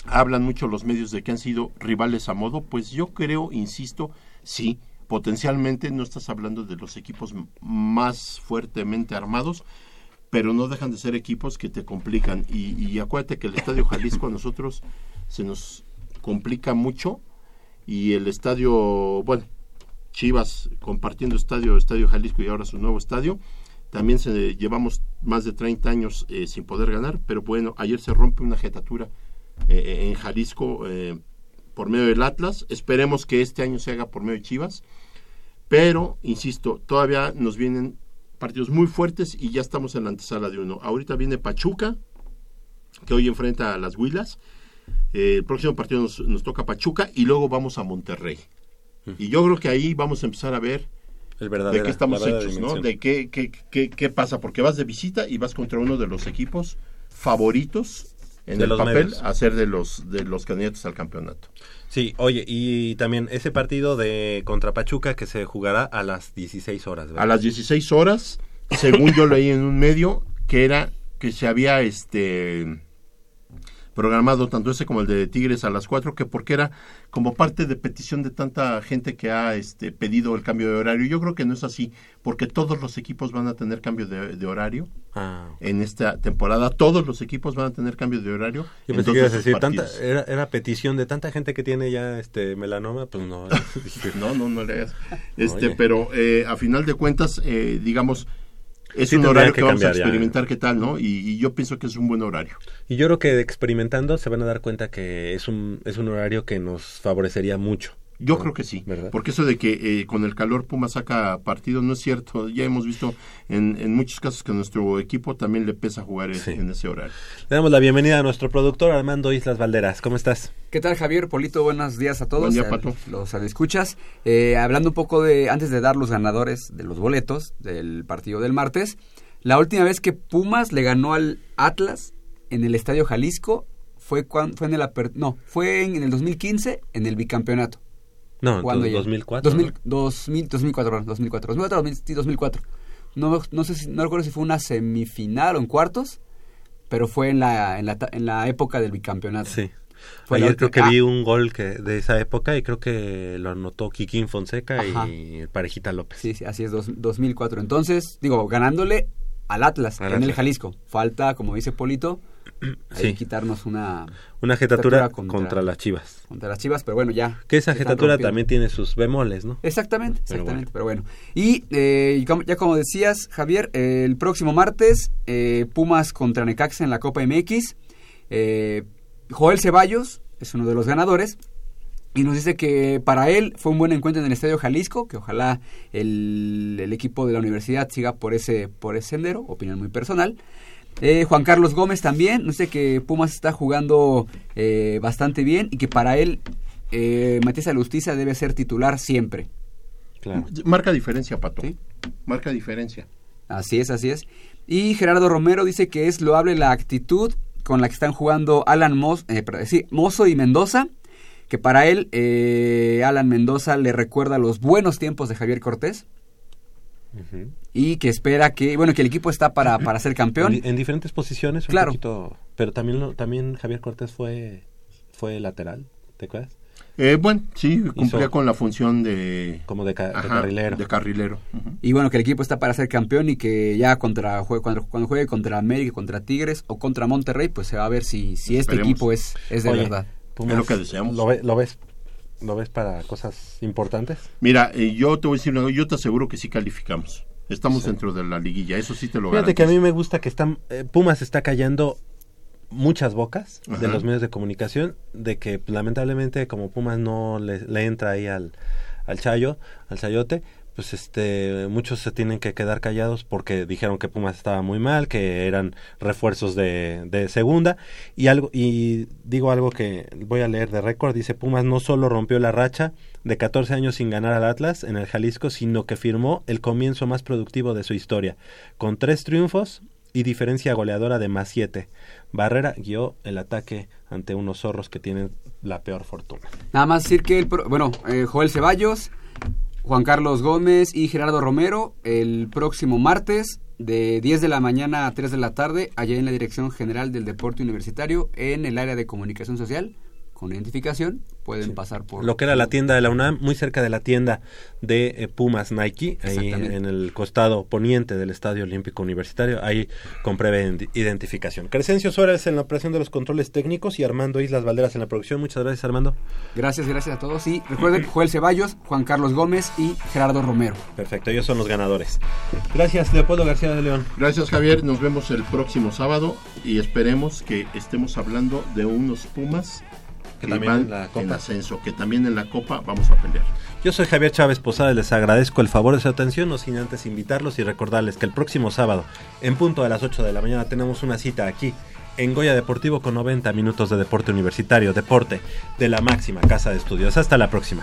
Hablan mucho los medios de que han sido rivales a modo. Pues yo creo, insisto, sí, potencialmente no estás hablando de los equipos más fuertemente armados, pero no dejan de ser equipos que te complican. Y acuérdate que el Estadio Jalisco a nosotros se nos complica mucho y el estadio, bueno, Chivas compartiendo estadio, Estadio Jalisco y ahora su nuevo estadio. También se, llevamos más de 30 años eh, sin poder ganar, pero bueno, ayer se rompe una jetatura eh, en Jalisco eh, por medio del Atlas. Esperemos que este año se haga por medio de Chivas. Pero, insisto, todavía nos vienen partidos muy fuertes y ya estamos en la antesala de uno. Ahorita viene Pachuca, que hoy enfrenta a las Huilas. Eh, el próximo partido nos, nos toca Pachuca y luego vamos a Monterrey. Y yo creo que ahí vamos a empezar a ver de qué estamos hechos, ¿no? De qué, qué, qué, qué pasa, porque vas de visita y vas contra uno de los equipos favoritos en De el los papel medios. a ser de los, de los candidatos al campeonato. Sí, oye, y también ese partido de contra Pachuca que se jugará a las 16 horas, ¿verdad? A las 16 horas, según yo leí en un medio, que era que se había este programado tanto ese como el de Tigres a las 4, que porque era como parte de petición de tanta gente que ha este, pedido el cambio de horario. Yo creo que no es así, porque todos los equipos van a tener cambio de, de horario Ah. en esta temporada. Todos los equipos van a tener cambio de horario. Yo en pensé dos que ibas de a esos decir, tanta, partidos. era, era petición de tanta gente que tiene ya este melanoma, pues no. no, no, no le hagas. Este, Oye. pero eh, a final de cuentas, eh, digamos, es Sí un horario que que, vamos a cambiar ya. experimentar qué tal, ¿no? Y, y yo pienso que es un buen horario. Y yo creo que experimentando se van a dar cuenta que es un, es un horario que nos favorecería mucho. Yo creo que sí, porque eso de que eh, con el calor Puma saca partido no es cierto. Ya hemos visto en, en muchos casos que a nuestro equipo también le pesa jugar en- en ese horario. Le damos la bienvenida a nuestro productor Armando Islas Valderas. ¿Cómo estás? ¿Qué tal Javier? Polito, buenos días a todos. Buen día, al- Pato. Los escuchas. hablando un poco de, antes de dar los ganadores de los boletos del partido del martes, la última vez que Pumas le ganó al Atlas en el Estadio Jalisco fue, cuan- fue en el no, fue en, en el 2015 en el bicampeonato. No, Jugando ya. 2004, 2000 ¿no? 2000, 2004, perdón, 2004. 2004, 2000, sí, 2004. No, no sé si, no recuerdo si fue una semifinal o en cuartos, pero fue en la, en la, en la época del bicampeonato. Sí. Fue Ayer creo que última- vi un gol que de esa época y creo que lo anotó Kikín Fonseca Ajá. y Parejita López. Sí, sí, así es, dos- 2004. Entonces, digo, ganándole al Atlas Al en el. Jalisco. Falta, como dice Polito, ahí Sí. quitarnos una... Una jetatura contra, contra, las Chivas. contra las Chivas, pero bueno, ya. Que esa jetatura también tiene sus bemoles, ¿no? Exactamente, Pero exactamente, pero bueno. Y eh, y como- ya como decías, Javier, eh, el próximo martes, eh, Pumas contra Necaxa en la Copa MX. Eh, Joel Ceballos es uno de los ganadores. Y nos dice que para él fue un buen encuentro en el Estadio Jalisco, que ojalá el, el equipo de la universidad siga por ese, por ese sendero, opinión muy personal. Eh, Juan Carlos Gómez también, nos dice que Pumas está jugando eh, bastante bien y que para él eh, Matías Alustiza debe ser titular siempre. Marca diferencia, Pato. Marca diferencia. Así es, así es. Y Gerardo Romero dice que es loable la actitud con la que están jugando Alan Mozo, sí, Mozo y Mendoza, que para él eh, Alan Mendoza le recuerda los buenos tiempos de Javier Cortés y que espera que, bueno, que el equipo está para, para ser campeón. En, en diferentes posiciones, un Claro. poquito, pero también lo- también Javier Cortés fue fue lateral, ¿te acuerdas? Eh, bueno, sí, cumplía Hizo- con la función de... Como de, ca- de Ajá, carrilero. De carrilero. Y bueno, que el equipo está para ser campeón y que ya contra jue- cuando, cuando juegue contra América, contra Tigres o contra Monterrey, pues se va a ver si, si este equipo es, es de Oye, verdad. Pumas, ¿Lo, ve- lo ves lo ves para cosas importantes? Mira, eh, yo te voy a decir una yo te aseguro que sí calificamos. Estamos Sí. dentro de la liguilla, eso sí te lo Fíjate que a garantizo. mí me gusta que están eh, Pumas está callando muchas bocas de los medios de comunicación de que lamentablemente como Pumas no le, le entra ahí al al Chayo, al Chayote, pues este muchos se tienen que quedar callados porque dijeron que Pumas estaba muy mal, que eran refuerzos de, de segunda y algo y digo algo que voy a leer de récord, dice Pumas no solo rompió la racha de 14 años sin ganar al Atlas en el Jalisco, sino que firmó el comienzo más productivo de su historia, con tres triunfos y diferencia goleadora de más 7. Barrera guió el ataque ante unos zorros que tienen la peor fortuna. Nada más decir que, el bueno, eh, Joel Ceballos, Juan Carlos Gómez y Gerardo Romero el próximo martes de 10 de la mañana a 3 de la tarde, allá en la Dirección General del Deporte Universitario, en el área de comunicación social, con identificación, pueden pasar por... Lo que era la tienda de la UNAM, muy cerca de la tienda de eh, Pumas Nike, ahí en el costado poniente del Estadio Olímpico Universitario, ahí con breve ident- identificación. Crescencio Suárez en la operación de los controles técnicos y Armando Islas Valderas en la producción. Muchas gracias, Armando. Gracias, gracias a todos. Y recuerden, Joel Ceballos, Juan Carlos Gómez y Gerardo Romero. Perfecto, ellos son los ganadores. Gracias, Leopoldo García de León. Gracias Javier, nos vemos el próximo sábado y esperemos que estemos hablando de unos Pumas Que también van en la Copa. en ascenso, que también en la Copa vamos a pelear. Yo soy Javier Chávez Posada, les agradezco el favor de su atención, no sin antes invitarlos y recordarles que el próximo sábado, en punto a las 8 de la mañana, tenemos una cita aquí en Goya Deportivo con 90 minutos de deporte universitario, deporte de la máxima casa de estudios. Hasta la próxima.